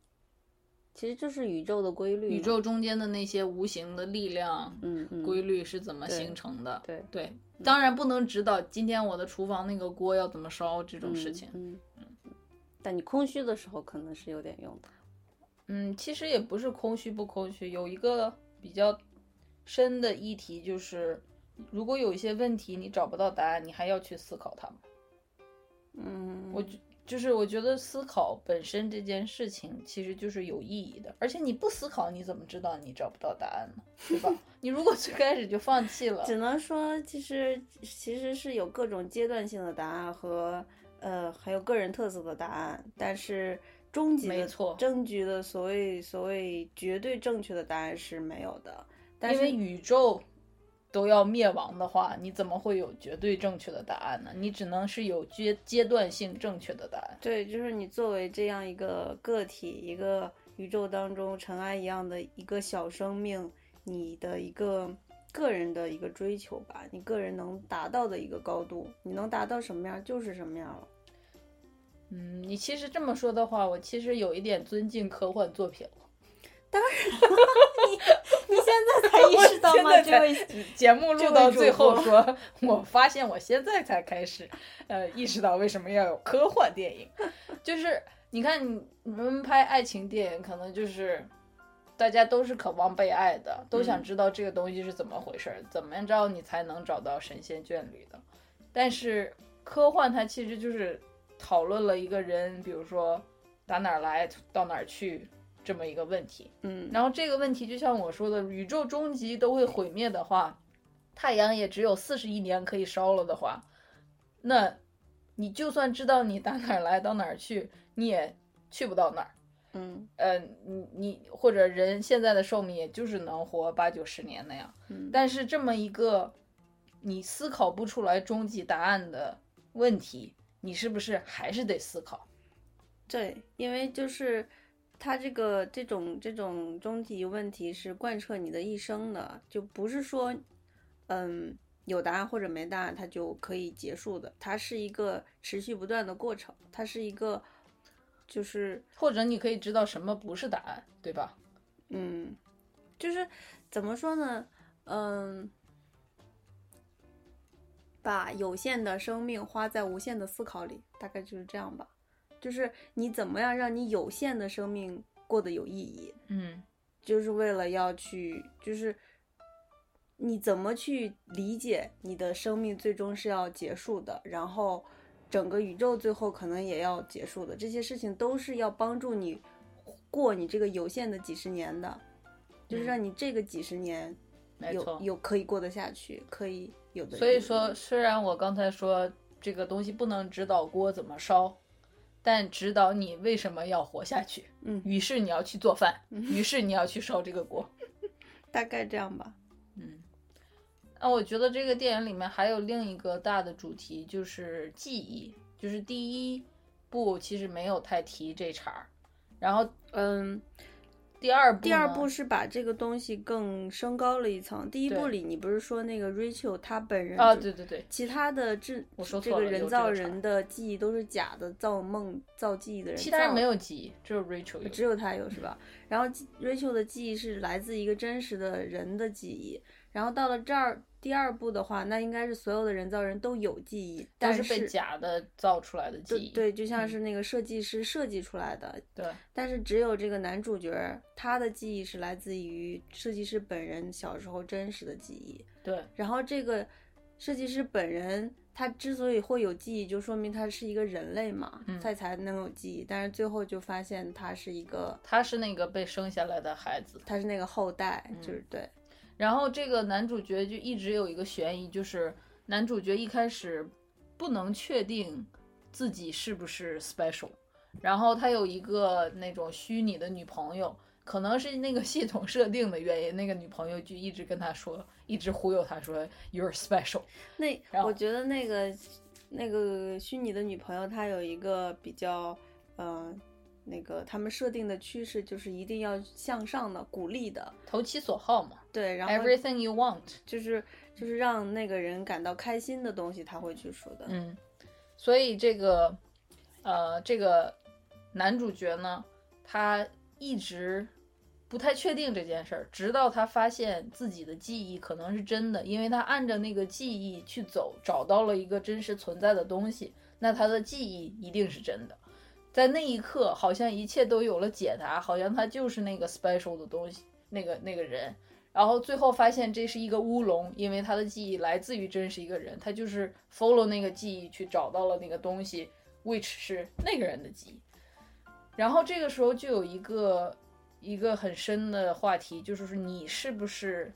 其实就是宇宙的规律。宇宙中间的那些无形的力量、嗯嗯规律是怎么形成的？对对，当然不能指导今天我的厨房那个锅要怎么烧这种事情。嗯，嗯但你空虚的时候可能是有点用的。嗯，其实也不是空虚不空虚，有一个比较深的议题就是，如果有一些问题你找不到答案，你还要去思考它吗？嗯，我觉就是我觉得思考本身这件事情其实就是有意义的，而且你不思考，你怎么知道你找不到答案呢？对吧？你如果最开始就放弃了，只能说，其实其实是有各种阶段性的答案和呃，还有个人特色的答案，但是终极的没错终局的所谓所谓绝对正确的答案是没有的。但是因为宇宙都要灭亡的话，你怎么会有绝对正确的答案呢？你只能是有阶阶段性正确的答案。对，就是你作为这样一个个体，一个宇宙当中尘埃一样的一个小生命，你的一个个人的一个追求吧，你个人能达到的一个高度，你能达到什么样就是什么样了。嗯，你其实这么说的话，我其实有一点尊敬科幻作品了。当然 你现在才意识现在这位才节目录到最后说，我发现我现在才开始，呃，意识到为什么要有科幻电影。就是你看，你你们拍爱情电影，可能就是大家都是渴望被爱的，都想嗯知道这个东西是怎么回事儿，怎么着你才能找到神仙眷侣的。但是科幻它其实就是讨论了一个人，比如说打哪儿来到哪儿去这么一个问题。嗯，然后这个问题就像我说的，宇宙终极都会毁灭的话，太阳也只有四十亿年可以烧了的话，那你就算知道你打哪儿来到哪儿去，你也去不到哪儿。嗯呃，你你或者人现在的寿命也就是能活八九十年那样，嗯，但是这么一个你思考不出来终极答案的问题，你是不是还是得思考？对，因为就是它这个这种这种终极问题是贯彻你的一生的，就不是说，嗯，有答案或者没答案它就可以结束的，它是一个持续不断的过程，它是一个，就是或者你可以知道什么不是答案，对吧？嗯，就是怎么说呢？嗯，把有限的生命花在无限的思考里，大概就是这样吧。就是你怎么样让你有限的生命过得有意义，嗯就是为了要去，就是你怎么去理解你的生命最终是要结束的，然后整个宇宙最后可能也要结束的，这些事情都是要帮助你过你这个有限的几十年的，就是嗯让你这个几十年有。有可以过得下去，可以有的。所以说，虽然我刚才说这个东西不能指导锅怎么烧，但指导你为什么要活下去。嗯，于是你要去做饭，于是你要去烧这个锅。大概这样吧。嗯，那我觉得这个电影里面还有另一个大的主题，就是记忆。就是第一部其实没有太提这茬儿，然后嗯，第二部第二部是把这个东西更升高了一层。第一部里，你不是说那个 Rachel 他本人啊，对对对，其他的这我说这个人造人的记忆都是假的，造梦造记忆的人，其他人没有记忆，只有 Rachel 有。只有他有是吧？然后记 Rachel 的记忆是来自一个真实的人的记忆，然后到了这儿第二部的话，那应该是所有的人造人都有记忆，但但是被假的造出来的记忆。对对，就像嗯是那个设计师设计出来的，对但是只有这个男主角儿他的记忆是来自于设计师本人小时候真实的记忆，对然后这个设计师本人，他之所以会有记忆，就说明他是一个人类嘛，嗯他才能有记忆。但是最后就发现他是一个，他是那个被生下来的孩子。他是那个后代，嗯就是对，然后这个男主角就一直有一个悬疑，就是男主角一开始不能确定自己是不是 special，然后他有一个那种虚拟的女朋友，可能是那个系统设定的原因，那个女朋友就一直跟他说，一直忽悠他说 you're special。那我觉得那个那个虚拟的女朋友，她有一个比较，呃，那个他们设定的趋势就是一定要向上的、鼓励的，投其所好嘛对，然后，everything you want。就是就是让那个人感到开心的东西，他会去说的。嗯，所以这个，呃，这个男主角呢，他一直不太确定这件事儿，直到他发现自己的记忆可能是真的，因为他按着那个记忆去走，找到了一个真实存在的东西，那他的记忆一定是真的。在那一刻，好像一切都有了解答，好像他就是那个 special 的东西，那个那个人。然后最后发现这是一个乌龙，因为他的记忆来自于真实一个人，他就是 follow 那个记忆去找到了那个东西，which 是那个人的记忆。然后这个时候就有一个一个很深的话题，就是说你是不是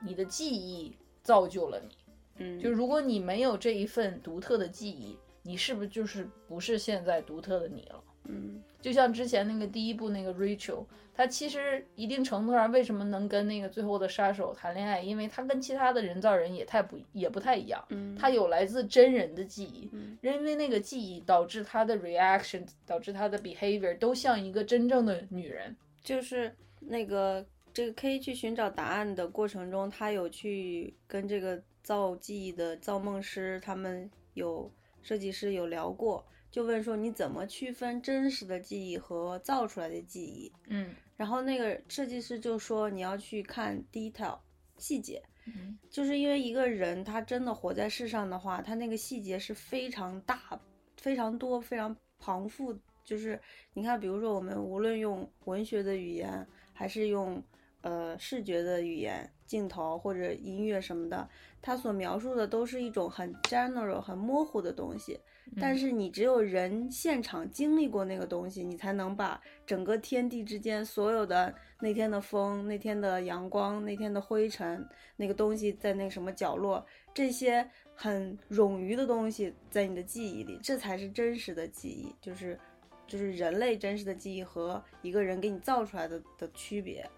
你的记忆造就了你？嗯，就如果你没有这一份独特的记忆，你是不是就是不是现在独特的你了？嗯就像之前那个第一部那个 Rachel，她其实一定程度上为什么能跟那个最后的杀手谈恋爱？因为她跟其他的人造人也太不也不太一样，嗯，她有来自真人的记忆，嗯因为那个记忆导致她的 reaction，导致她的 behavior 都像一个真正的女人。就是那个这个 K 去寻找答案的过程中，他有去跟这个造记忆的造梦师，他们有设计师有聊过，就问说你怎么区分真实的记忆和造出来的记忆？嗯然后那个设计师就说你要去看 detail 细节，嗯就是因为一个人他真的活在世上的话，他那个细节是非常大、非常多、非常庞复。就是你看，比如说我们无论用文学的语言，还是用呃视觉的语言、镜头或者音乐什么的，它所描述的都是一种很 general、很模糊的东西。但是你只有人现场经历过那个东西，你才能把整个天地之间所有的那天的风、那天的阳光、那天的灰尘、那个东西在那什么角落，这些很冗余的东西在你的记忆里，这才是真实的记忆，就是就是人类真实的记忆和一个人给你造出来的的区别。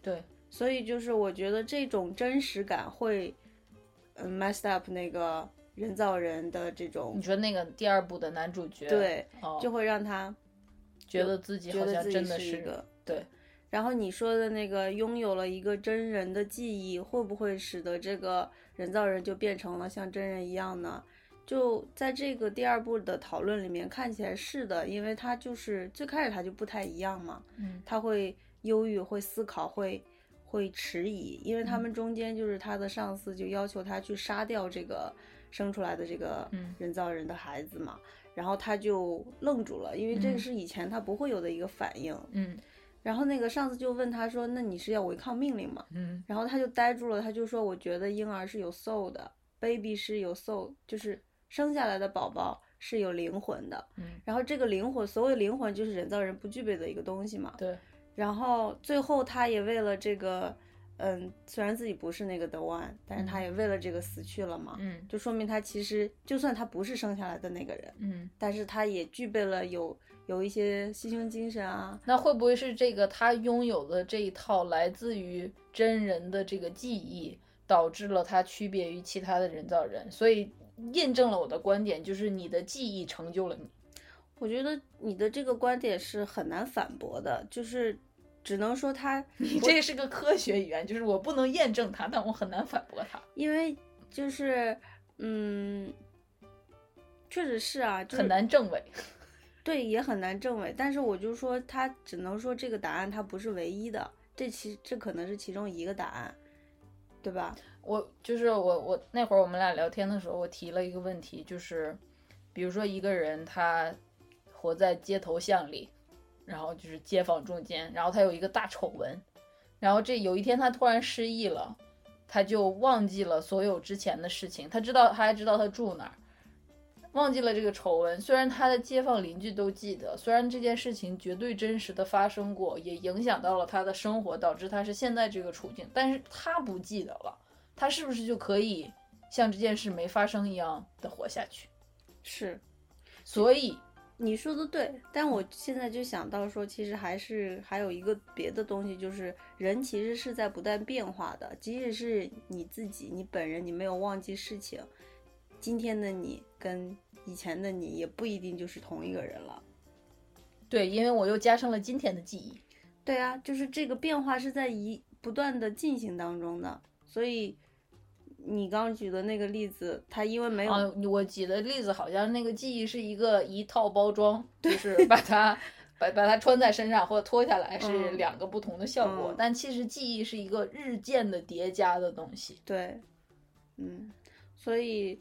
对，所以就是我觉得这种真实感会，嗯，messed up 那个人造人的这种你，说那个第二部的男主角，对，哦，就会让他觉得自己好像真的是是一个对。然后你说的那个拥有了一个真人的记忆，会不会使得这个人造人就变成了像真人一样呢？就在这个第二部的讨论里面，看起来是的，因为他就是最开始他就不太一样嘛，嗯他会忧郁，会思考，会会迟疑，因为他嗯们中间就是他的上司就要求他去杀掉这个生出来的这个嗯人造人的孩子嘛，然后他就愣住了，因为这个嗯是以前他不会有的一个反应。嗯然后那个上司就问他说：“那你是要违抗命令吗嗯？”然后他就呆住了，他就说：“我觉得婴儿是有 soul 的，baby 是有 soul，就是生下来的宝宝是有灵魂的。嗯，然后这个灵魂，所谓灵魂就是人造人不具备的一个东西嘛。对，然后最后他也为了这个，嗯，虽然自己不是那个 the one，但是他嗯也为了这个死去了嘛。嗯就说明他其实就算他不是生下来的那个人，嗯，但是他也具备了有有一些牺牲精神啊，那会不会是这个他拥有的这一套来自于真人的这个记忆，导致了他区别于其他的人造人？所以验证了我的观点，就是你的记忆成就了你。我觉得你的这个观点是很难反驳的，就是只能说他，你这是个科学语言，就是我不能验证它，但我很难反驳它，因为就是嗯，确实是啊，就是很难证伪。对，也很难证伪。但是我就说，他只能说这个答案它不是唯一的，这其这可能是其中一个答案，对吧？我就是我我那会儿我们俩聊天的时候，我提了一个问题，就是比如说一个人他活在街头巷里，然后就是街坊中间，然后他有一个大丑闻，然后这有一天他突然失忆了，他就忘记了所有之前的事情，他知道他还知道他住哪儿，忘记了这个丑闻。虽然他的街坊邻居都记得，虽然这件事情绝对真实的发生过，也影响到了他的生活，导致他是现在这个处境，但是他不记得了，他是不是就可以像这件事没发生一样的活下去？是所以，你说的对，但我现在就想到说，其实还是还有一个别的东西，就是人其实是在不断变化的。即使是你自己，你本人，你没有忘记事情，今天的你跟以前的你也不一定就是同一个人了。对，因为我又加上了今天的记忆。对啊，就是这个变化是在一不断的进行当中的，所以你刚刚举的那个例子，它因为没有、啊，我举的例子好像那个记忆是一个一套包装，就是把它 把把它穿在身上或者脱下来是嗯两个不同的效果，嗯但其实记忆是一个日渐的叠加的东西。对，嗯，所以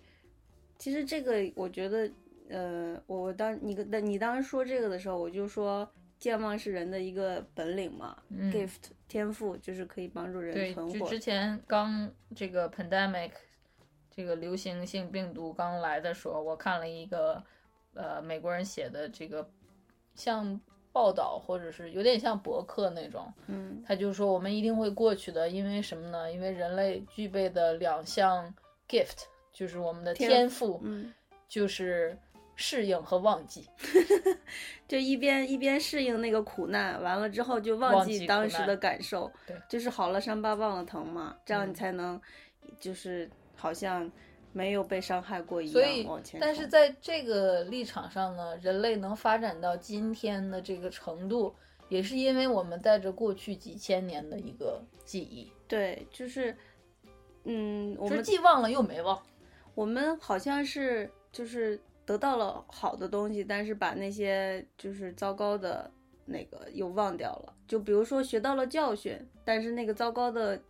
其实这个我觉得，呃，我当你跟你当时说这个的时候，我就说健忘是人的一个本领嘛、嗯 g i f t 天赋就是可以帮助人对，存活就之。前刚这个 pandemic 这个流行性病毒刚来的时候，我看了一个呃美国人写的这个像报道或者是有点像博客那种，嗯他就说我们一定会过去的，因为什么呢？因为人类具备的两项 gift 就是我们的天天赋，嗯，就是适应和忘记。就一边一边适应那个苦难，完了之后就忘记当时的感受，对就是好了伤疤忘了疼嘛，这样你嗯才能就是好像没有被伤害过一样往前，但是在这个立场上呢，人类能发展到今天的这个程度，也是因为我们带着过去几千年的一个记忆，对，就是嗯，我们既忘了又没忘。我们好像是就是得到了好的东西，但是把那些就是糟糕的那个又忘掉了。就比如说学到了教训，但是那个糟糕的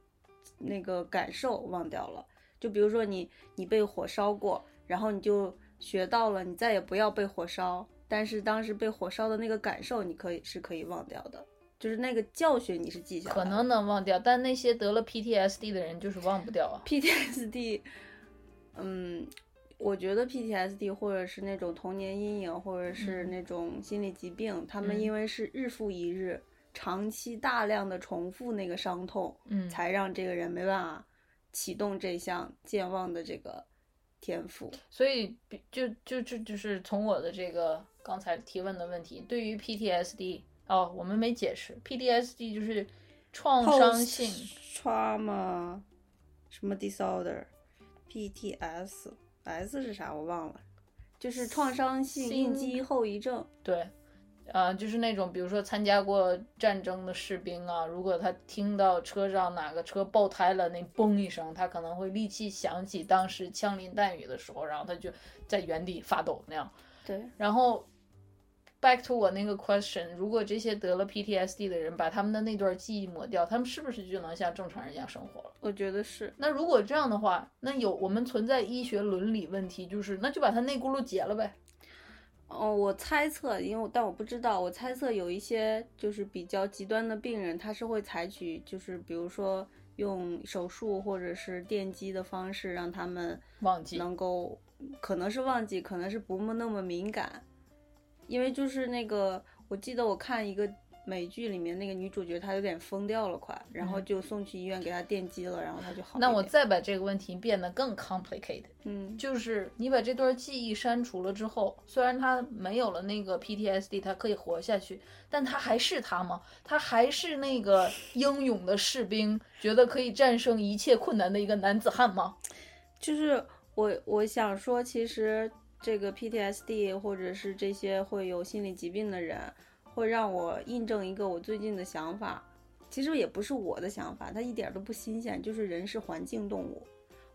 那个感受忘掉了。就比如说你你被火烧过，然后你就学到了你再也不要被火烧，但是当时被火烧的那个感受你可以是可以忘掉的，就是那个教训你是记下来的。可能能忘掉，但那些得了 PTSD 的人就是忘不掉啊。PTSD，嗯，我觉得 PTSD 或者是那种童年阴影，或者是嗯。那种心理疾病，他们嗯。因为是日复一日、长期大量的重复那个伤痛，嗯，才让这个人没办法启动这项健忘的这个天赋。所以就就就就是从我的这个刚才提问的问题，对于 PTSD 哦，我们没解释，PTSD 就是创伤性。trauma 什么 disorder，PTS，S 是啥我忘了，就是创伤性应激后遗症。对，啊、就是那种比如说参加过战争的士兵啊，如果他听到车上哪个车爆胎了，那嘣一声，他可能会立即想起当时枪林弹雨的时候，然后他就在原地发抖那样。对，然后，back to 我那个 question，如果这些得了 PTSD 的人把他们的那段记忆抹掉，他们是不是就能像正常人一样生活了？我觉得是。那如果这样的话，那有我们存在医学伦理问题，就是那就把他内轱辘截了呗。哦，我猜测，因为我但我不知道，我猜测有一些就是比较极端的病人，他是会采取就是比如说用手术或者是电击的方式，让他们忘记能够可能是忘记，可能是不那么敏感，因为就是那个我记得我看一个美剧里面那个女主角她有点疯掉了快，然后嗯就送去医院给她电击了，然后她就好一点。那我再把这个问题变得更 complicated，嗯就是你把这段记忆删除了之后，虽然她没有了那个 PTSD，她可以活下去，但她还是她吗？她还是那个 英勇的士兵，觉得可以战胜一切困难的一个男子汉吗？就是我我想说，其实这个 PTSD 或者是这些会有心理疾病的人，会让我印证一个我最近的想法。其实也不是我的想法，它一点都不新鲜。就是人是环境动物，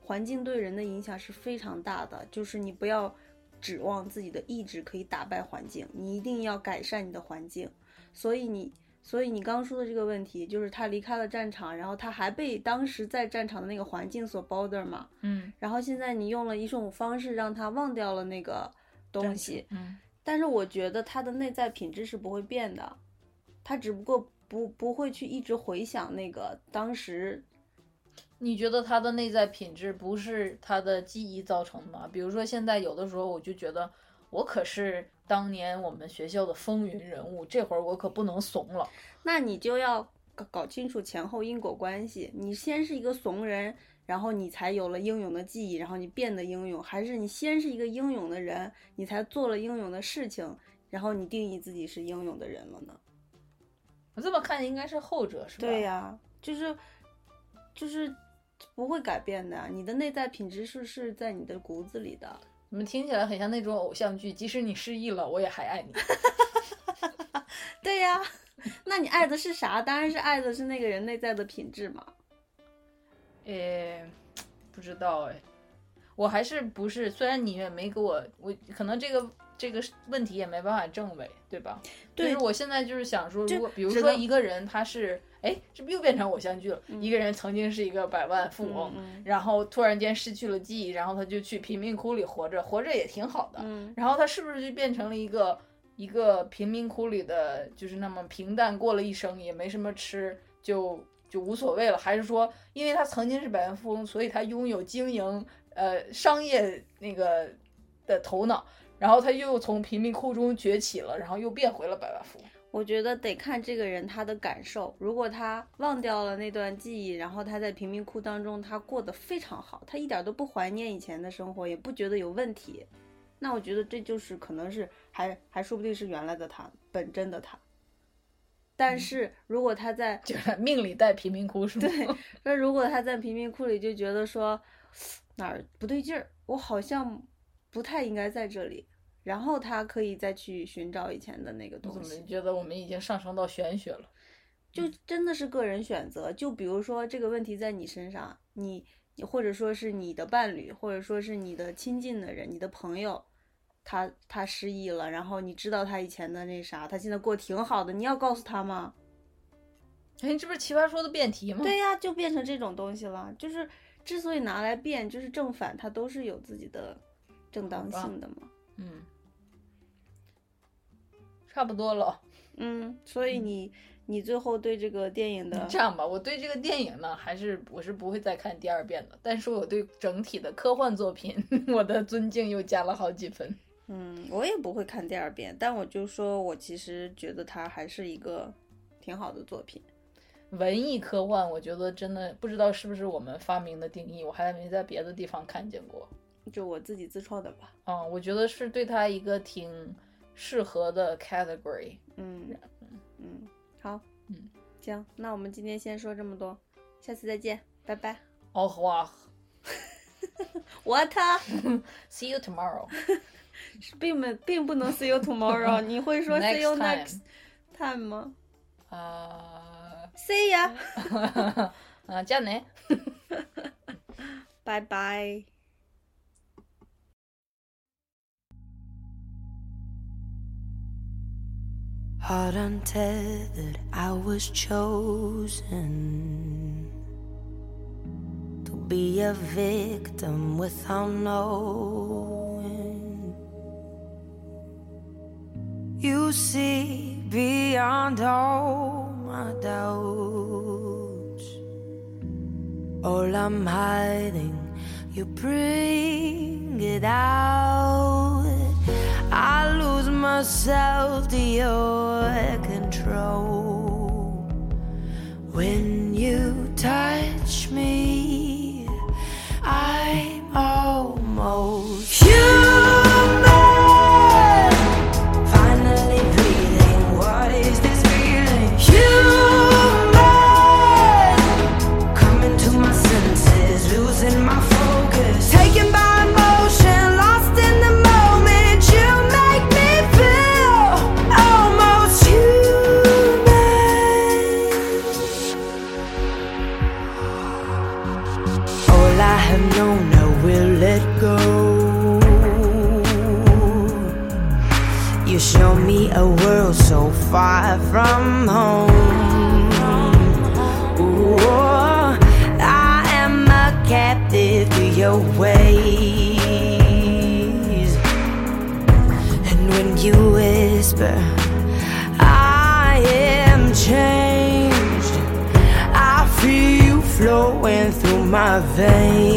环境对人的影响是非常大的。就是你不要指望自己的意志可以打败环境，你一定要改善你的环境。所以你，所以你刚说的这个问题，就是他离开了战场，然后他还被当时在战场的那个环境所 bother 嘛。嗯，然后现在你用了一种方式让他忘掉了那个东西，嗯，但是我觉得他的内在品质是不会变的，他只不过不不会去一直回想那个当时你觉得他的内在品质不是他的记忆造成的吗？比如说现在有的时候我就觉得，我可是当年我们学校的风云人物，这会儿我可不能怂了。那你就要搞搞清楚前后因果关系。你先是一个怂人，然后你才有了英勇的记忆，然后你变得英勇，还是你先是一个英勇的人，你才做了英勇的事情，然后你定义自己是英勇的人了呢？我这么看应该是后者，是吧？对呀、就是就是不会改变的。你的内在品质是是在你的骨子里的。你们听起来很像那种偶像剧，即使你失忆了，我也还爱你。对呀，那你爱的是啥？当然是爱的是那个人内在的品质嘛。诶，不知道哎，我还是不是？虽然你也没给我，我可能这个这个问题也没办法证伪，对吧？对就是我现在就是想说，如果比如说一个人他是，哎，这不又变成偶像剧了？一个人曾经是一个百万富翁，嗯然后突然间失去了记忆，然后他就去贫民窟里活着，活着也挺好的。嗯然后他是不是就变成了一个一个贫民窟里的，就是那么平淡过了一生，也没什么吃，就就无所谓了？还是说，因为他曾经是百万富翁，所以他拥有经营呃商业那个的头脑，然后他又从贫民窟中崛起了，然后又变回了百万富翁？我觉得得看这个人他的感受。如果他忘掉了那段记忆，然后他在贫民窟当中他过得非常好，他一点都不怀念以前的生活，也不觉得有问题，那我觉得这就是可能是还还说不定是原来的他，本真的他。但是如果他在就是 命里带贫民窟是吗？对，那如果他在贫民窟里就觉得说 哪儿不对劲儿，我好像不太应该在这里，然后他可以再去寻找以前的那个我怎么东西。觉得我们已经上升到玄学了？就真的是个人选择。就比如说这个问题在你身上，你你或者说是你的伴侣，或者说是你的亲近的人、你的朋友，他他失忆了，然后你知道他以前的那啥，他现在过得挺好的，你要告诉他吗？哎，这不是奇葩说的辩题吗？对呀、就变成这种东西了。就是之所以拿来辩，就是正反，它都是有自己的正当性的嘛。嗯，差不多了。嗯，所以你你最后对这个电影的这样吧，我对这个电影呢，还是我是不会再看第二遍的。但是我对整体的科幻作品，我的尊敬又加了好几分。嗯，我也不会看第二遍，但我就说我其实觉得它还是一个挺好的作品。文艺科幻，我觉得真的不知道是不是我们发明的定义，我还没在别的地方看见过。就我自己自创的吧。嗯，我觉得是对他一个挺适合的 category。嗯嗯，好，嗯，行，那我们今天先说这么多，下次再见，拜拜。哦哇我他，see you tomorrow。并没并不能 see you tomorrow，你会说 see you Next time 吗啊？See ya，啊，加内。拜拜。Heart untethered, I was chosen to be a victim without knowing. You see beyond all my doubts. All I'm hiding, you bring it out. I lose myself to your control. When you touch me, I'm almost human. vem.